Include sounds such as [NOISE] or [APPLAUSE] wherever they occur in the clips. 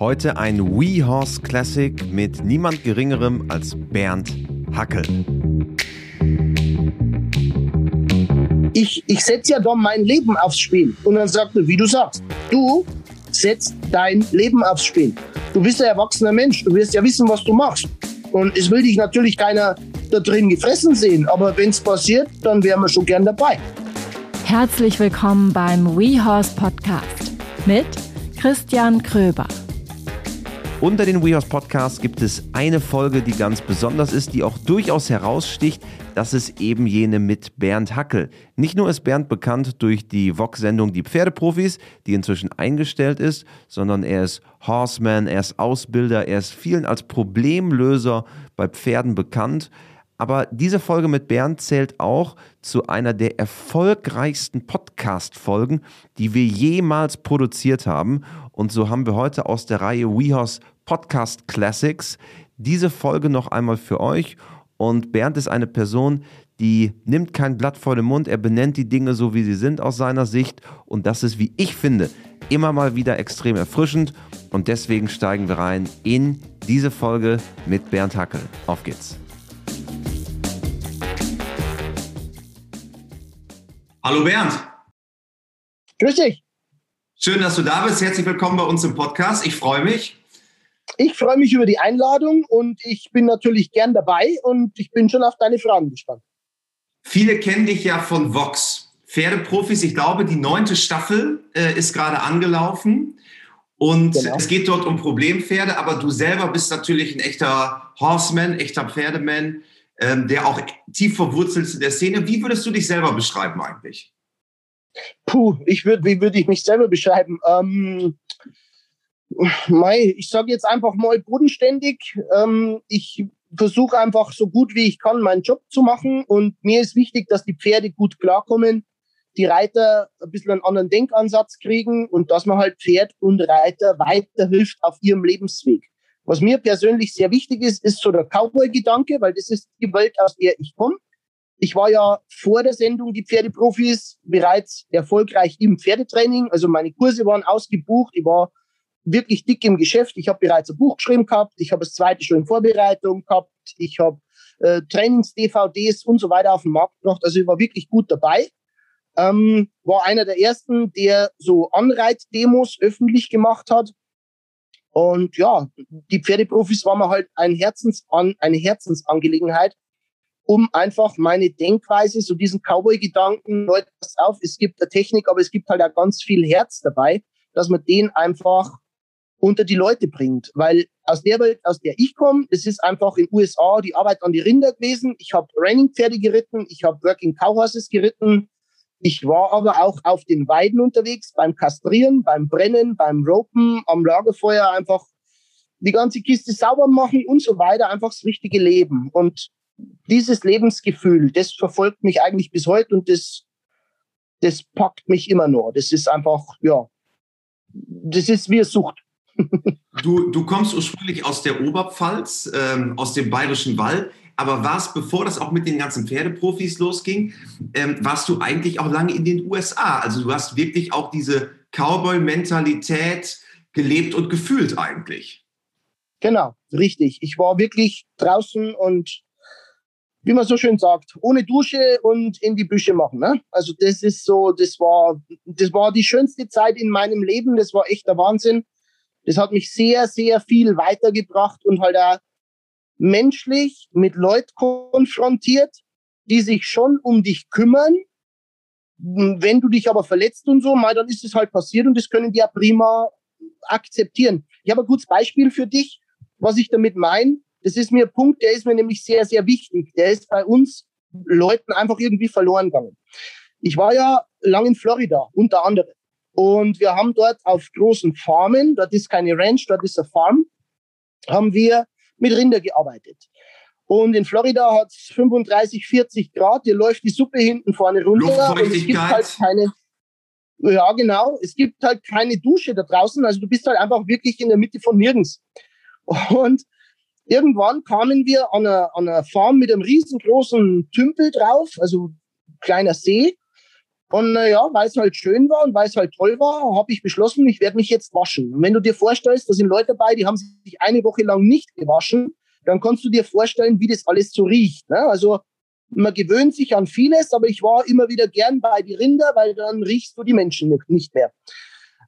Heute ein WeHorse Classic mit niemand Geringerem als Bernd Hackel. Ich, ich setze ja da mein Leben aufs Spiel. Und dann sagt er, wie du sagst, du setzt dein Leben aufs Spiel. Du bist ein erwachsener Mensch, du wirst ja wissen, was du machst. Und es will dich natürlich keiner da drin gefressen sehen, aber wenn es passiert, dann wären wir schon gern dabei. Herzlich willkommen beim WeHorse Podcast mit Christian Kröber. Unter den WeHorse Podcasts gibt es eine Folge, die ganz besonders ist, die auch durchaus heraussticht. Das ist eben jene mit Bernd Hackel. Nicht nur ist Bernd bekannt durch die Vox-Sendung Die Pferdeprofis, die inzwischen eingestellt ist, sondern er ist Horseman, er ist Ausbilder, er ist vielen als Problemlöser bei Pferden bekannt. Aber diese Folge mit Bernd zählt auch zu einer der erfolgreichsten Podcast-Folgen, die wir jemals produziert haben. Und so haben wir heute aus der Reihe WeHorse Podcast Classics diese Folge noch einmal für euch. Und Bernd ist eine Person, die nimmt kein Blatt vor den Mund, er benennt die Dinge so, wie sie sind aus seiner Sicht. Und das ist, wie ich finde, immer mal wieder extrem erfrischend. Und deswegen steigen wir rein in diese Folge mit Bernd Hackel. Auf geht's. Hallo Bernd. Grüß dich. Schön, dass du da bist. Herzlich willkommen bei uns im Podcast. Ich freue mich. Ich freue mich über die Einladung und ich bin natürlich gern dabei und ich bin schon auf deine Fragen gespannt. Viele kennen dich ja von Vox. Pferdeprofis, ich glaube, die neunte Staffel äh, ist gerade angelaufen. Und genau. es geht dort um Problempferde, aber du selber bist natürlich ein echter Horseman, echter Pferdeman ähm, der auch tief verwurzelt ist in der Szene. Wie würdest du dich selber beschreiben eigentlich? Puh, ich würde, wie würde ich mich selber beschreiben? Ähm, mei, ich sage jetzt einfach mal bodenständig. Ähm, ich versuche einfach so gut wie ich kann meinen Job zu machen und mir ist wichtig, dass die Pferde gut klarkommen, die Reiter ein bisschen einen anderen Denkansatz kriegen und dass man halt Pferd und Reiter weiterhilft auf ihrem Lebensweg. Was mir persönlich sehr wichtig ist, ist so der Cowboy-Gedanke, weil das ist die Welt, aus der ich komme. Ich war ja vor der Sendung die Pferdeprofis bereits erfolgreich im Pferdetraining. Also meine Kurse waren ausgebucht. Ich war wirklich dick im Geschäft. Ich habe bereits ein Buch geschrieben gehabt. Ich habe das zweite schon in Vorbereitung gehabt. Ich habe äh, Trainings-DVDs und so weiter auf den Markt gebracht. Also ich war wirklich gut dabei. Ähm, war einer der ersten, der so Anreitdemos öffentlich gemacht hat. Und ja, die Pferdeprofis waren mir halt ein Herzensan eine Herzensangelegenheit, um einfach meine Denkweise, so diesen Cowboy-Gedanken, Leute, pass auf, es gibt eine Technik, aber es gibt halt auch ganz viel Herz dabei, dass man den einfach unter die Leute bringt. Weil aus der Welt, aus der ich komme, das ist einfach in USA die Arbeit an die Rinder gewesen. Ich habe Raining-Pferde geritten, ich habe Working Cowhorses geritten, ich war aber auch auf den Weiden unterwegs, beim Kastrieren, beim Brennen, beim Ropen, am Lagerfeuer einfach die ganze Kiste sauber machen und so weiter, einfach das richtige Leben. Und dieses Lebensgefühl, das verfolgt mich eigentlich bis heute und das, das packt mich immer noch. Das ist einfach, ja, das ist wie Sucht. [LAUGHS] du, du kommst ursprünglich aus der Oberpfalz, ähm, aus dem Bayerischen Wald. Aber warst, bevor das auch mit den ganzen Pferdeprofis losging, ähm, warst du eigentlich auch lange in den USA. Also du hast wirklich auch diese Cowboy-Mentalität gelebt und gefühlt eigentlich. Genau, richtig. Ich war wirklich draußen und wie man so schön sagt, ohne Dusche und in die Büsche machen. Ne? Also das ist so, das war, das war die schönste Zeit in meinem Leben. Das war echt der Wahnsinn. Das hat mich sehr, sehr viel weitergebracht und halt auch menschlich mit Leuten konfrontiert, die sich schon um dich kümmern. Wenn du dich aber verletzt und so, mal, dann ist es halt passiert und das können die ja prima akzeptieren. Ich habe ein gutes Beispiel für dich, was ich damit meine. Das ist mir ein Punkt, der ist mir nämlich sehr, sehr wichtig. Der ist bei uns Leuten einfach irgendwie verloren gegangen. Ich war ja lang in Florida, unter anderem. Und wir haben dort auf großen Farmen, dort ist keine Ranch, dort ist eine Farm, haben wir mit Rinder gearbeitet. Und in Florida hat es 35, 40 Grad, hier läuft die Suppe hinten vorne runter. Und es gibt halt keine, ja genau, es gibt halt keine Dusche da draußen, also du bist halt einfach wirklich in der Mitte von nirgends. Und irgendwann kamen wir an einer, an einer Farm mit einem riesengroßen Tümpel drauf, also kleiner See. Und naja, weil es halt schön war und weil es halt toll war, habe ich beschlossen, ich werde mich jetzt waschen. Und wenn du dir vorstellst, da sind Leute dabei, die haben sich eine Woche lang nicht gewaschen, dann kannst du dir vorstellen, wie das alles so riecht. Ne? Also man gewöhnt sich an vieles, aber ich war immer wieder gern bei die Rinder, weil dann riechst du die Menschen nicht mehr.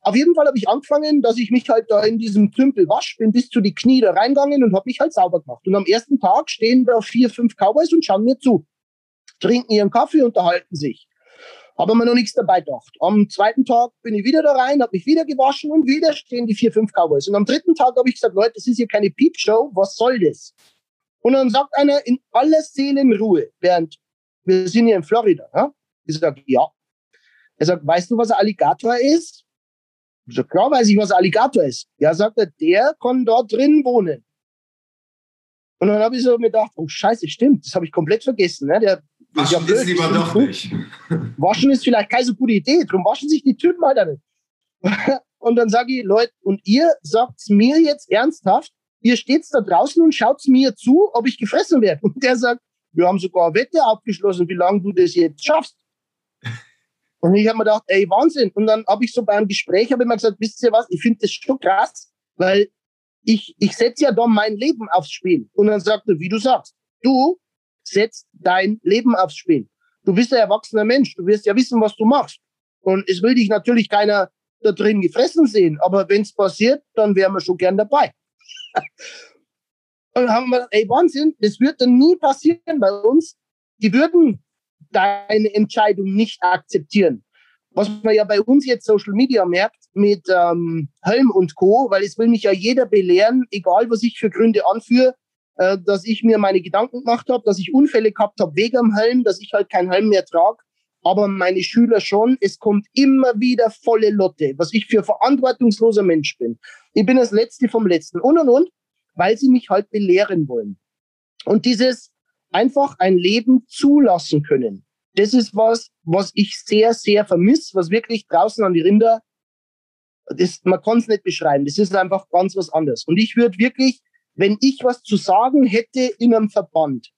Auf jeden Fall habe ich angefangen, dass ich mich halt da in diesem Tümpel wasch, bin bis zu die Knie da reingegangen und habe mich halt sauber gemacht. Und am ersten Tag stehen da vier, fünf Cowboys und schauen mir zu, trinken ihren Kaffee, unterhalten sich. Habe mir noch nichts dabei gedacht. Am zweiten Tag bin ich wieder da rein, habe mich wieder gewaschen und wieder stehen die vier, fünf Cowboys. Und am dritten Tag habe ich gesagt, Leute, das ist hier keine Peepshow, was soll das? Und dann sagt einer in aller Seelenruhe, während wir sind hier in Florida. Ja? Ich sage, ja. Er sagt, weißt du, was ein Alligator ist? Ich sage, klar weiß ich, was Alligator ist. Ja, sagt er, der kann dort drin wohnen. Und dann habe ich so gedacht, oh Scheiße, stimmt, das habe ich komplett vergessen. Ne? Der Waschen ist, ja ist lieber doch nicht. [LAUGHS] Waschen ist vielleicht keine so gute Idee, darum waschen sich die Typen halt nicht. [LAUGHS] Und dann sage ich, Leute, und ihr sagt mir jetzt ernsthaft, ihr steht da draußen und schaut mir zu, ob ich gefressen werde. Und der sagt, wir haben sogar eine Wette abgeschlossen, wie lange du das jetzt schaffst. Und ich habe mir gedacht, ey, Wahnsinn. Und dann habe ich so beim Gespräch, habe ich mir gesagt, wisst ihr was, ich finde das schon krass, weil ich, ich setze ja da mein Leben aufs Spiel. Und dann sagt er, wie du sagst, du setzt dein Leben aufs Spiel. Du bist ein erwachsener Mensch, du wirst ja wissen, was du machst. Und es will dich natürlich keiner da drin gefressen sehen, aber wenn es passiert, dann wären wir schon gern dabei. [LAUGHS] Und dann haben wir ey, Wahnsinn, das wird dann nie passieren bei uns. Die würden deine Entscheidung nicht akzeptieren. Was man ja bei uns jetzt Social Media merkt mit ähm, Helm und Co., weil es will mich ja jeder belehren, egal was ich für Gründe anführe, äh, dass ich mir meine Gedanken gemacht habe, dass ich Unfälle gehabt habe wegen dem Helm, dass ich halt keinen Helm mehr trage. Aber meine Schüler schon. Es kommt immer wieder volle Lotte, was ich für verantwortungsloser Mensch bin. Ich bin das Letzte vom Letzten. Und und und, weil sie mich halt belehren wollen. Und dieses einfach ein Leben zulassen können. Das ist was, was ich sehr, sehr vermisse, was wirklich draußen an die Rinder, das, man kann es nicht beschreiben. Das ist einfach ganz was anderes. Und ich würde wirklich wenn ich was zu sagen hätte in einem Verband,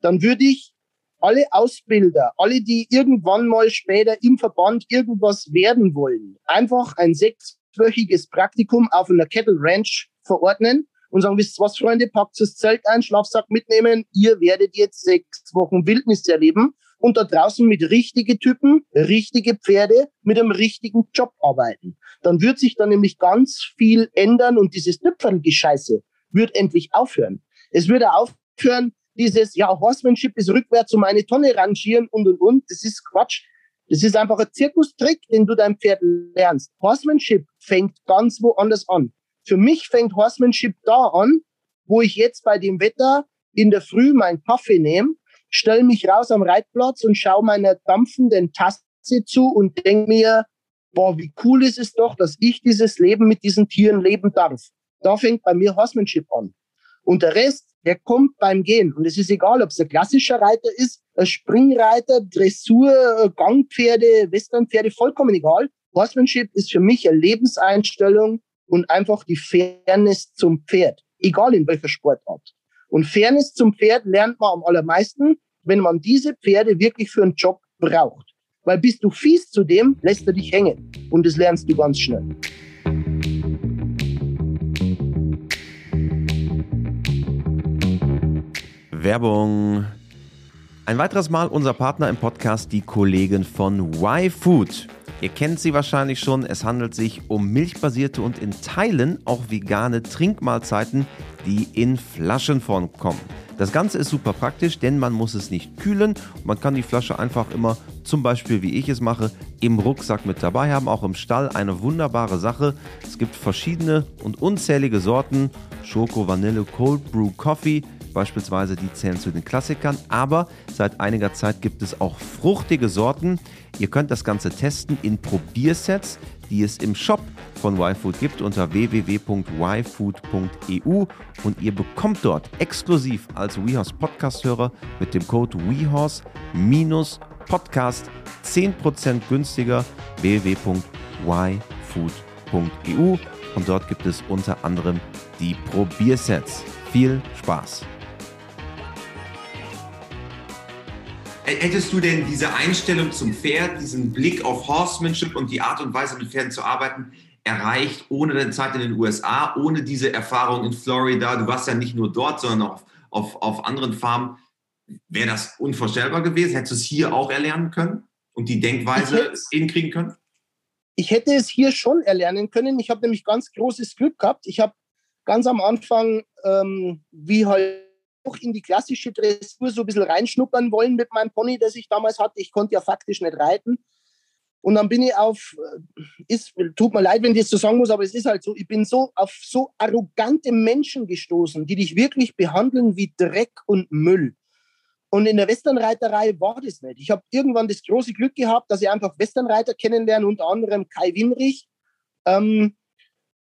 dann würde ich alle Ausbilder, alle, die irgendwann mal später im Verband irgendwas werden wollen, einfach ein sechswöchiges Praktikum auf einer Kettle Ranch verordnen und sagen, wisst was, Freunde, packt das Zelt ein, Schlafsack mitnehmen, ihr werdet jetzt sechs Wochen Wildnis erleben und da draußen mit richtige Typen, richtige Pferde, mit einem richtigen Job arbeiten. Dann wird sich dann nämlich ganz viel ändern und dieses Tüpfelgescheiße, wird endlich aufhören. Es würde aufhören, dieses, ja, Horsemanship ist rückwärts um eine Tonne rangieren und, und, und. Das ist Quatsch. Das ist einfach ein Zirkustrick, den du deinem Pferd lernst. Horsemanship fängt ganz woanders an. Für mich fängt Horsemanship da an, wo ich jetzt bei dem Wetter in der Früh meinen Kaffee nehme, stelle mich raus am Reitplatz und schaue meiner dampfenden Tasse zu und denke mir, boah, wie cool ist es doch, dass ich dieses Leben mit diesen Tieren leben darf. Da fängt bei mir Horsemanship an. Und der Rest, der kommt beim Gehen. Und es ist egal, ob es ein klassischer Reiter ist, ein Springreiter, Dressur, Gangpferde, Westernpferde, vollkommen egal. Horsemanship ist für mich eine Lebenseinstellung und einfach die Fairness zum Pferd. Egal in welcher Sportart. Und Fairness zum Pferd lernt man am allermeisten, wenn man diese Pferde wirklich für einen Job braucht. Weil bist du fies zu dem, lässt er dich hängen. Und das lernst du ganz schnell. Werbung. Ein weiteres Mal unser Partner im Podcast, die Kollegen von Y-Food. Ihr kennt sie wahrscheinlich schon. Es handelt sich um milchbasierte und in Teilen auch vegane Trinkmahlzeiten, die in Flaschenform kommen. Das Ganze ist super praktisch, denn man muss es nicht kühlen. Man kann die Flasche einfach immer, zum Beispiel wie ich es mache, im Rucksack mit dabei haben. Auch im Stall eine wunderbare Sache. Es gibt verschiedene und unzählige Sorten. Schoko, Vanille, Cold Brew Coffee beispielsweise, die zählen zu den Klassikern, aber seit einiger Zeit gibt es auch fruchtige Sorten. Ihr könnt das Ganze testen in Probiersets, die es im Shop von YFood gibt unter www.yfood.eu und ihr bekommt dort exklusiv als WeHorse Podcast-Hörer mit dem Code WeHorse-Podcast 10% günstiger www.yfood.eu und dort gibt es unter anderem die Probiersets. Viel Spaß! Hättest du denn diese Einstellung zum Pferd, diesen Blick auf Horsemanship und die Art und Weise, mit Pferden zu arbeiten, erreicht ohne deine Zeit in den USA, ohne diese Erfahrung in Florida? Du warst ja nicht nur dort, sondern auch auf, auf anderen Farmen. Wäre das unvorstellbar gewesen? Hättest du es hier auch erlernen können und die Denkweise hinkriegen können? Ich hätte es hier schon erlernen können. Ich habe nämlich ganz großes Glück gehabt. Ich habe ganz am Anfang, ähm, wie halt auch in die klassische Dressur so ein bisschen reinschnuppern wollen mit meinem Pony, das ich damals hatte. Ich konnte ja faktisch nicht reiten. Und dann bin ich auf, äh, ist, tut mir leid, wenn ich das so sagen muss, aber es ist halt so, ich bin so auf so arrogante Menschen gestoßen, die dich wirklich behandeln wie Dreck und Müll. Und in der Westernreiterei war das nicht. Ich habe irgendwann das große Glück gehabt, dass ich einfach Westernreiter kennenlerne, unter anderem Kai Winrich. Ähm,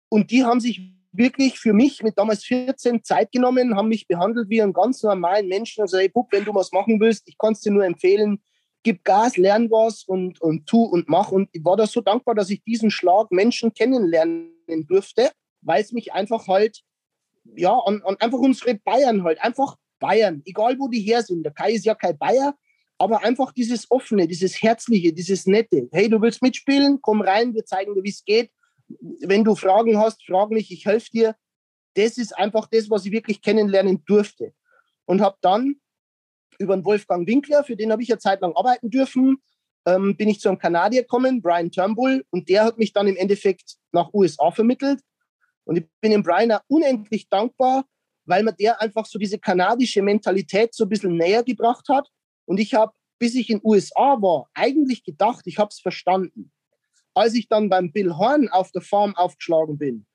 und die haben sich wirklich für mich mit damals 14 Zeit genommen, haben mich behandelt wie einen ganz normalen Menschen. Also, hey, Bub, wenn du was machen willst, ich kann es dir nur empfehlen, gib Gas, lern was und, und tu und mach. Und ich war da so dankbar, dass ich diesen Schlag Menschen kennenlernen durfte, weil es mich einfach halt, ja, an, an einfach unsere Bayern halt, einfach Bayern, egal wo die her sind. Der Kai ist ja kein Bayer, aber einfach dieses Offene, dieses Herzliche, dieses Nette. Hey, du willst mitspielen? Komm rein, wir zeigen dir, wie es geht wenn du Fragen hast, frag mich, ich helfe dir. Das ist einfach das, was ich wirklich kennenlernen durfte. Und habe dann über den Wolfgang Winkler, für den habe ich ja Zeit lang arbeiten dürfen, ähm, bin ich zu einem Kanadier gekommen, Brian Turnbull, und der hat mich dann im Endeffekt nach USA vermittelt. Und ich bin dem Brian auch unendlich dankbar, weil mir der einfach so diese kanadische Mentalität so ein bisschen näher gebracht hat. Und ich habe, bis ich in USA war, eigentlich gedacht, ich habe es verstanden als ich dann beim Bill Horn auf der Farm aufgeschlagen bin,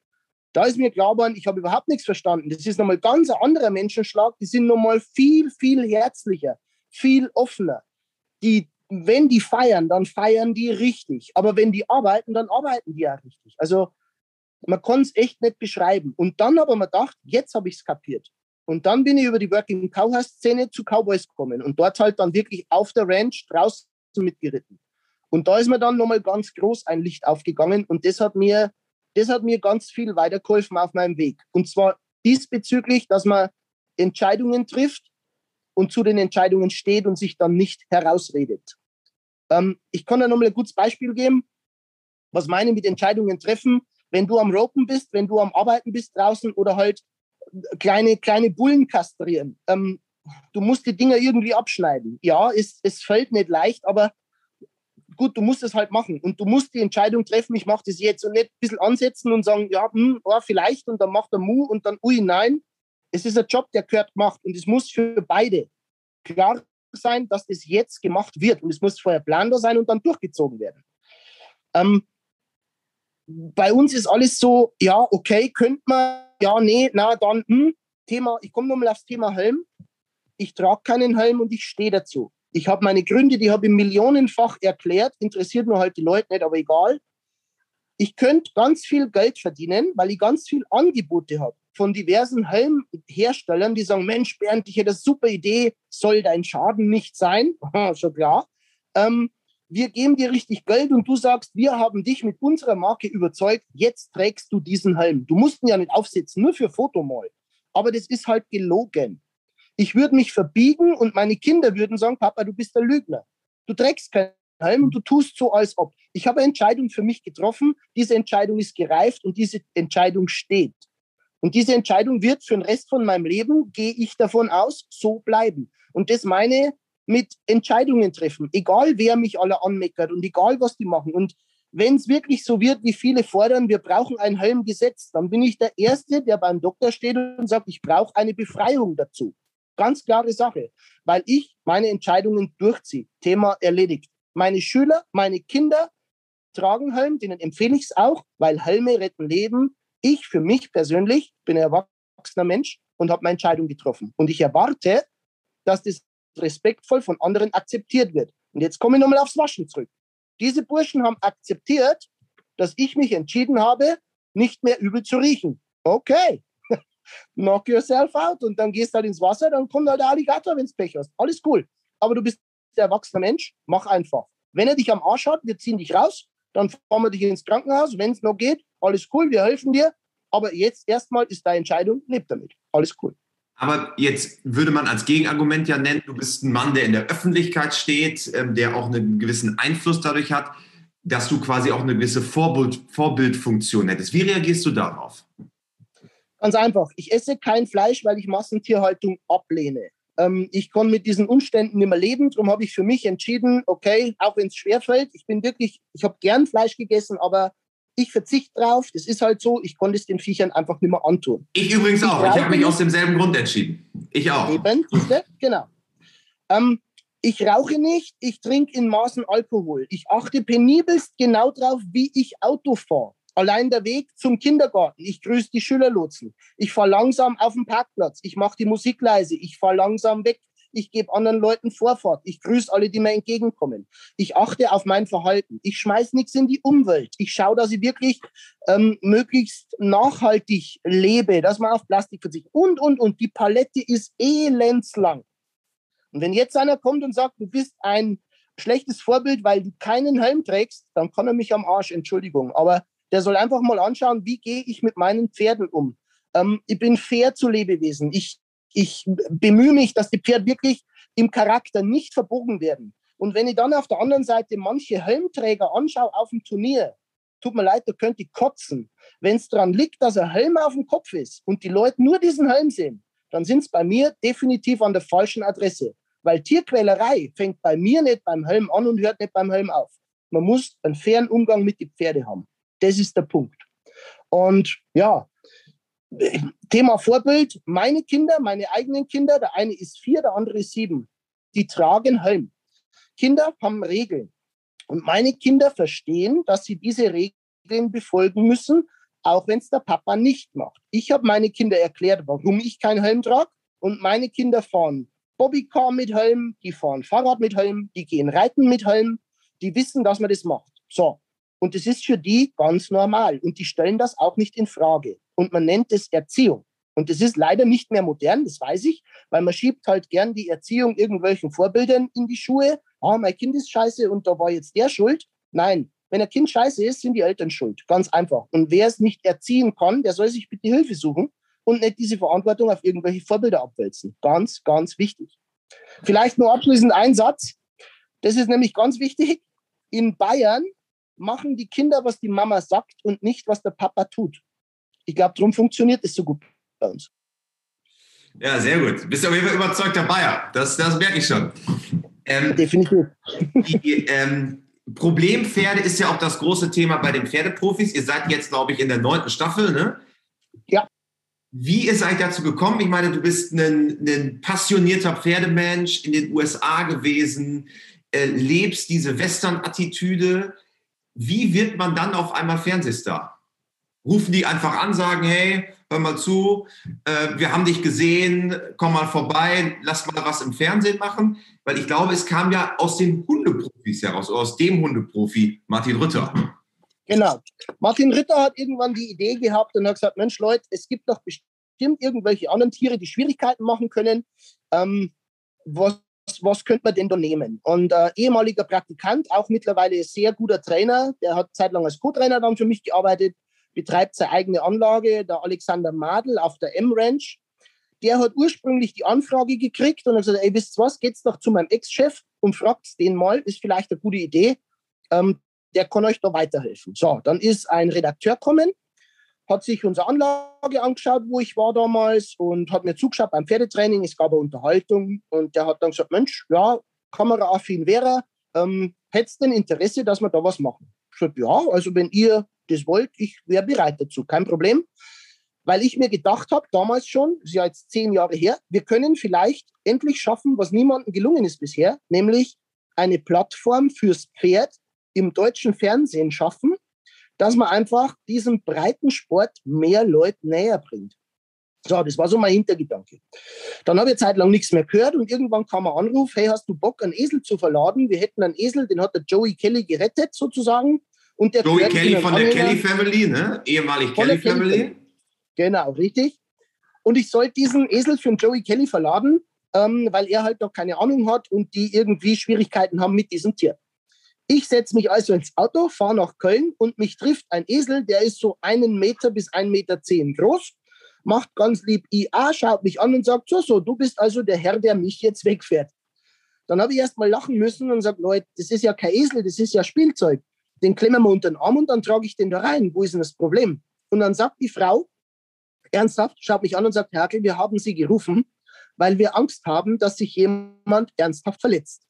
da ist mir klar geworden, ich habe überhaupt nichts verstanden. Das ist nochmal ganz ein anderer Menschenschlag. Die sind nochmal viel, viel herzlicher, viel offener. Die, wenn die feiern, dann feiern die richtig. Aber wenn die arbeiten, dann arbeiten die auch richtig. Also man kann es echt nicht beschreiben. Und dann aber man gedacht, jetzt habe ich es kapiert. Und dann bin ich über die Working Cowhouse-Szene zu Cowboys gekommen und dort halt dann wirklich auf der Ranch draußen mitgeritten. Und da ist mir dann nochmal ganz groß ein Licht aufgegangen und das hat mir, das hat mir ganz viel weitergeholfen auf meinem Weg. Und zwar diesbezüglich, dass man Entscheidungen trifft und zu den Entscheidungen steht und sich dann nicht herausredet. Ähm, ich kann da nochmal ein gutes Beispiel geben, was meine mit Entscheidungen treffen. Wenn du am Ropen bist, wenn du am Arbeiten bist draußen oder halt kleine, kleine Bullen kastrieren. Ähm, du musst die Dinger irgendwie abschneiden. Ja, es, es fällt nicht leicht, aber gut, du musst es halt machen und du musst die Entscheidung treffen, ich mache das jetzt und nicht ein bisschen ansetzen und sagen, ja, hm, oh, vielleicht und dann macht er Mu und dann ui, nein. Es ist ein Job, der gehört gemacht und es muss für beide klar sein, dass das jetzt gemacht wird und es muss vorher planbar sein und dann durchgezogen werden. Ähm, bei uns ist alles so, ja, okay, könnte man, ja, nee, na, dann, hm, Thema, ich komme nochmal aufs Thema Helm. Ich trage keinen Helm und ich stehe dazu. Ich habe meine Gründe, die habe ich millionenfach erklärt, interessiert nur halt die Leute nicht, aber egal. Ich könnte ganz viel Geld verdienen, weil ich ganz viel Angebote habe von diversen Helmherstellern, die sagen, Mensch, Bernd, ich hätte eine super Idee, soll dein Schaden nicht sein? [LAUGHS] Schon klar. Ähm, wir geben dir richtig Geld und du sagst, wir haben dich mit unserer Marke überzeugt, jetzt trägst du diesen Helm. Du musst ihn ja nicht aufsetzen, nur für Foto mal. Aber das ist halt gelogen. Ich würde mich verbiegen und meine Kinder würden sagen, Papa, du bist der Lügner. Du trägst keinen Helm und du tust so, als ob. Ich habe eine Entscheidung für mich getroffen. Diese Entscheidung ist gereift und diese Entscheidung steht. Und diese Entscheidung wird für den Rest von meinem Leben, gehe ich davon aus, so bleiben. Und das meine mit Entscheidungen treffen. Egal, wer mich alle anmeckert und egal, was die machen. Und wenn es wirklich so wird, wie viele fordern, wir brauchen ein Helmgesetz, dann bin ich der Erste, der beim Doktor steht und sagt, ich brauche eine Befreiung dazu. Ganz klare Sache, weil ich meine Entscheidungen durchziehe. Thema erledigt. Meine Schüler, meine Kinder tragen Helm, denen empfehle ich es auch, weil Helme retten Leben. Ich für mich persönlich bin ein erwachsener Mensch und habe meine Entscheidung getroffen. Und ich erwarte, dass das respektvoll von anderen akzeptiert wird. Und jetzt komme ich nochmal aufs Waschen zurück. Diese Burschen haben akzeptiert, dass ich mich entschieden habe, nicht mehr übel zu riechen. Okay, knock yourself out und dann gehst halt ins Wasser, dann kommt halt der Alligator, wenn du Pech hast. Alles cool. Aber du bist der erwachsene Mensch, mach einfach. Wenn er dich am Arsch hat, wir ziehen dich raus, dann fahren wir dich ins Krankenhaus. Wenn es noch geht, alles cool, wir helfen dir. Aber jetzt erstmal ist deine Entscheidung, leb damit. Alles cool. Aber jetzt würde man als Gegenargument ja nennen, du bist ein Mann, der in der Öffentlichkeit steht, ähm, der auch einen gewissen Einfluss dadurch hat, dass du quasi auch eine gewisse Vorbild, Vorbildfunktion hättest. Wie reagierst du darauf? Ganz einfach. Ich esse kein Fleisch, weil ich Massentierhaltung ablehne. Ähm, ich kann mit diesen Umständen nicht mehr leben. Darum habe ich für mich entschieden, okay, auch wenn es schwerfällt, ich bin wirklich, ich habe gern Fleisch gegessen, aber ich verzichte drauf. Das ist halt so. Ich konnte es den Viechern einfach nicht mehr antun. Ich übrigens auch. Ich, ich habe mich aus demselben Grund entschieden. Ich auch. Eben, genau. Ähm, ich rauche nicht, ich trinke in Maßen Alkohol. Ich achte penibelst genau drauf, wie ich Auto fahre. Allein der Weg zum Kindergarten. Ich grüße die Schülerlotsen. Ich fahre langsam auf den Parkplatz. Ich mache die Musik leise. Ich fahre langsam weg. Ich gebe anderen Leuten Vorfahrt. Ich grüße alle, die mir entgegenkommen. Ich achte auf mein Verhalten. Ich schmeiß nichts in die Umwelt. Ich schaue, dass ich wirklich ähm, möglichst nachhaltig lebe, dass man auf Plastik verzichtet. Und, und, und. Die Palette ist elendslang. Und wenn jetzt einer kommt und sagt, du bist ein schlechtes Vorbild, weil du keinen Helm trägst, dann kann er mich am Arsch, Entschuldigung. Aber der soll einfach mal anschauen, wie gehe ich mit meinen Pferden um. Ähm, ich bin fair zu Lebewesen. Ich, ich bemühe mich, dass die Pferde wirklich im Charakter nicht verbogen werden. Und wenn ich dann auf der anderen Seite manche Helmträger anschaue auf dem Turnier, tut mir leid, da könnte ich kotzen. Wenn es daran liegt, dass ein Helm auf dem Kopf ist und die Leute nur diesen Helm sehen, dann sind es bei mir definitiv an der falschen Adresse. Weil Tierquälerei fängt bei mir nicht beim Helm an und hört nicht beim Helm auf. Man muss einen fairen Umgang mit den Pferden haben. Das ist der Punkt. Und ja, Thema Vorbild, meine Kinder, meine eigenen Kinder, der eine ist vier, der andere ist sieben, die tragen Helm. Kinder haben Regeln. Und meine Kinder verstehen, dass sie diese Regeln befolgen müssen, auch wenn es der Papa nicht macht. Ich habe meine Kinder erklärt, warum ich keinen Helm trage. Und meine Kinder fahren Bobbycar mit Helm, die fahren Fahrrad mit Helm, die gehen reiten mit Helm. Die wissen, dass man das macht. So, und das ist für die ganz normal. Und die stellen das auch nicht in Frage. Und man nennt es Erziehung. Und das ist leider nicht mehr modern, das weiß ich, weil man schiebt halt gern die Erziehung irgendwelchen Vorbildern in die Schuhe. Ah, mein Kind ist scheiße und da war jetzt der schuld. Nein, wenn ein Kind scheiße ist, sind die Eltern schuld. Ganz einfach. Und wer es nicht erziehen kann, der soll sich bitte Hilfe suchen und nicht diese Verantwortung auf irgendwelche Vorbilder abwälzen. Ganz, ganz wichtig. Vielleicht nur abschließend ein Satz. Das ist nämlich ganz wichtig. In Bayern machen die Kinder, was die Mama sagt und nicht, was der Papa tut. Ich glaube, darum funktioniert es so gut bei uns. Ja, sehr gut. Bist du auf jeden Fall überzeugter Bayer. Das, das merke ich schon. Ähm, Definitiv. Die ähm, Problempferde ist ja auch das große Thema bei den Pferdeprofis. Ihr seid jetzt, glaube ich, in der neunten Staffel, ne? Ja. Wie ist eigentlich dazu gekommen? Ich meine, du bist ein, ein passionierter Pferdemensch in den USA gewesen, äh, lebst diese Western-Attitüde. Wie wird man dann auf einmal Fernsehstar? Rufen die einfach an, sagen, hey, hör mal zu, äh, wir haben dich gesehen, komm mal vorbei, lass mal was im Fernsehen machen. Weil ich glaube, es kam ja aus den Hundeprofis heraus, aus dem Hundeprofi Martin Ritter. Genau. Martin Ritter hat irgendwann die Idee gehabt und hat gesagt, Mensch Leute, es gibt doch bestimmt irgendwelche anderen Tiere, die Schwierigkeiten machen können. Ähm, was was könnte man denn da nehmen? Und äh, ehemaliger Praktikant, auch mittlerweile sehr guter Trainer, der hat zeitlang als Co-Trainer dann für mich gearbeitet, betreibt seine eigene Anlage, der Alexander Madel auf der M-Ranch. Der hat ursprünglich die Anfrage gekriegt und hat gesagt, ey, wisst was, geht's doch zu meinem Ex-Chef und fragt den mal, ist vielleicht eine gute Idee, ähm, der kann euch da weiterhelfen. So, dann ist ein Redakteur kommen, hat sich unsere Anlage angeschaut, wo ich war damals und hat mir zugeschaut beim Pferdetraining. Es gab eine Unterhaltung und der hat dann gesagt, Mensch, ja, kameraaffin wäre, ähm, hättest denn Interesse, dass wir da was machen? Ich sagte, ja, also wenn ihr das wollt, ich wäre bereit dazu, kein Problem. Weil ich mir gedacht habe, damals schon, ist ja jetzt zehn Jahre her, wir können vielleicht endlich schaffen, was niemandem gelungen ist bisher, nämlich eine Plattform fürs Pferd im deutschen Fernsehen schaffen, dass man einfach diesen breiten Sport mehr Leuten näher bringt. So, das war so mein Hintergedanke. Dann habe ich zeitlang nichts mehr gehört und irgendwann kam ein Anruf, hey, hast du Bock, einen Esel zu verladen? Wir hätten einen Esel, den hat der Joey Kelly gerettet sozusagen. Und der Joey Kelly von der Kelly Family, ne? Ehemalig Kelly Family. Kelly. Genau, richtig. Und ich sollte diesen Esel für den Joey Kelly verladen, ähm, weil er halt noch keine Ahnung hat und die irgendwie Schwierigkeiten haben mit diesem Tier. Ich setze mich also ins Auto, fahre nach Köln und mich trifft ein Esel, der ist so einen Meter bis einen Meter zehn groß, macht ganz lieb IA, schaut mich an und sagt, so, so, du bist also der Herr, der mich jetzt wegfährt. Dann habe ich erst mal lachen müssen und gesagt, Leute, das ist ja kein Esel, das ist ja Spielzeug. Den klemmen wir unter den Arm und dann trage ich den da rein. Wo ist denn das Problem? Und dann sagt die Frau, ernsthaft, schaut mich an und sagt, Herkel, wir haben Sie gerufen, weil wir Angst haben, dass sich jemand ernsthaft verletzt.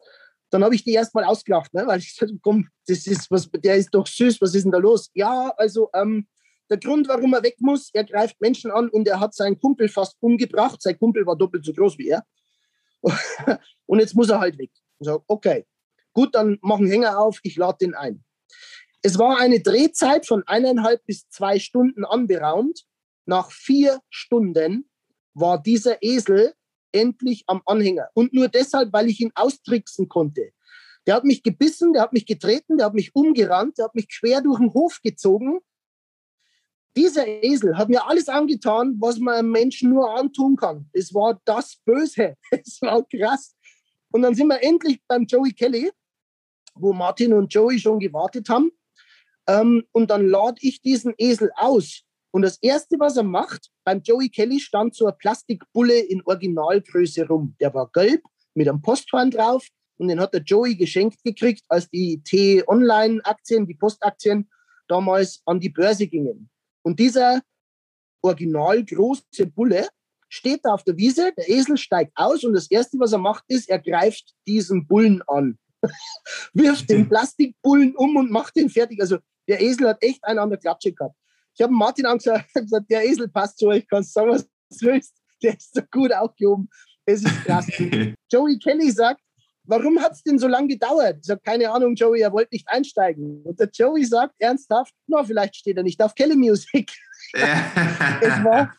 Dann habe ich die erstmal ausgelacht, ne? weil ich gesagt komm, das ist was, der ist doch süß, was ist denn da los? Ja, also ähm, der Grund, warum er weg muss, er greift Menschen an und er hat seinen Kumpel fast umgebracht. Sein Kumpel war doppelt so groß wie er. [LAUGHS] und jetzt muss er halt weg. Ich sage, okay, gut, dann mach einen Hänger auf, ich lade den ein. Es war eine Drehzeit von eineinhalb bis zwei Stunden anberaumt. Nach vier Stunden war dieser Esel endlich am Anhänger. Und nur deshalb, weil ich ihn austricksen konnte. Der hat mich gebissen, der hat mich getreten, der hat mich umgerannt, der hat mich quer durch den Hof gezogen. Dieser Esel hat mir alles angetan, was man einem Menschen nur antun kann. Es war das Böse. [LAUGHS] Es war krass. Und dann sind wir endlich beim Joey Kelly, wo Martin und Joey schon gewartet haben. Ähm, und dann lade ich diesen Esel aus. Und das Erste, was er macht, beim Joey Kelly stand so eine Plastikbulle in Originalgröße rum. Der war gelb mit einem Posthorn drauf und den hat der Joey geschenkt gekriegt, als die T-Online-Aktien, die Postaktien damals an die Börse gingen. Und dieser original große Bulle steht da auf der Wiese, der Esel steigt aus und das Erste, was er macht, ist, er greift diesen Bullen an. [LAUGHS] wirft den Plastikbullen um und macht den fertig. Also der Esel hat echt einen an der Klatsche gehabt. Ich habe Martin angesagt, [LAUGHS] gesagt, der Esel passt zu euch, kannst sagen, was du willst. Der ist so gut aufgehoben. Es ist krass. [LAUGHS] Joey Kelly sagt, warum hat es denn so lange gedauert? Ich sage, keine Ahnung, Joey, er wollte nicht einsteigen. Und der Joey sagt ernsthaft, na, vielleicht steht er nicht auf Kelly Music. es, war,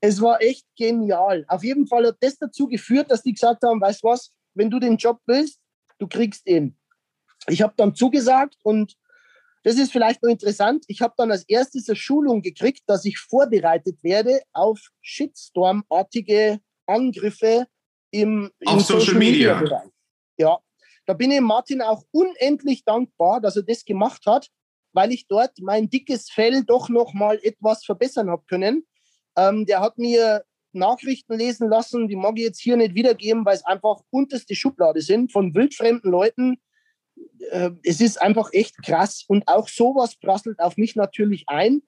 es war echt genial. Auf jeden Fall hat das dazu geführt, dass die gesagt haben, weißt du was, wenn du den Job willst, du kriegst ihn. Ich habe dann zugesagt und das ist vielleicht noch interessant. Ich habe dann als erstes eine Schulung gekriegt, dass ich vorbereitet werde auf Shitstorm-artige Angriffe im, im auf Social, Social Media. Media ja, da bin ich Martin auch unendlich dankbar, dass er das gemacht hat, weil ich dort mein dickes Fell doch noch mal etwas verbessern habe können. Ähm, der hat mir Nachrichten lesen lassen, die mag ich jetzt hier nicht wiedergeben, weil es einfach unterste Schublade sind von wildfremden Leuten, äh, es ist einfach echt krass. Und auch sowas prasselt auf mich natürlich ein.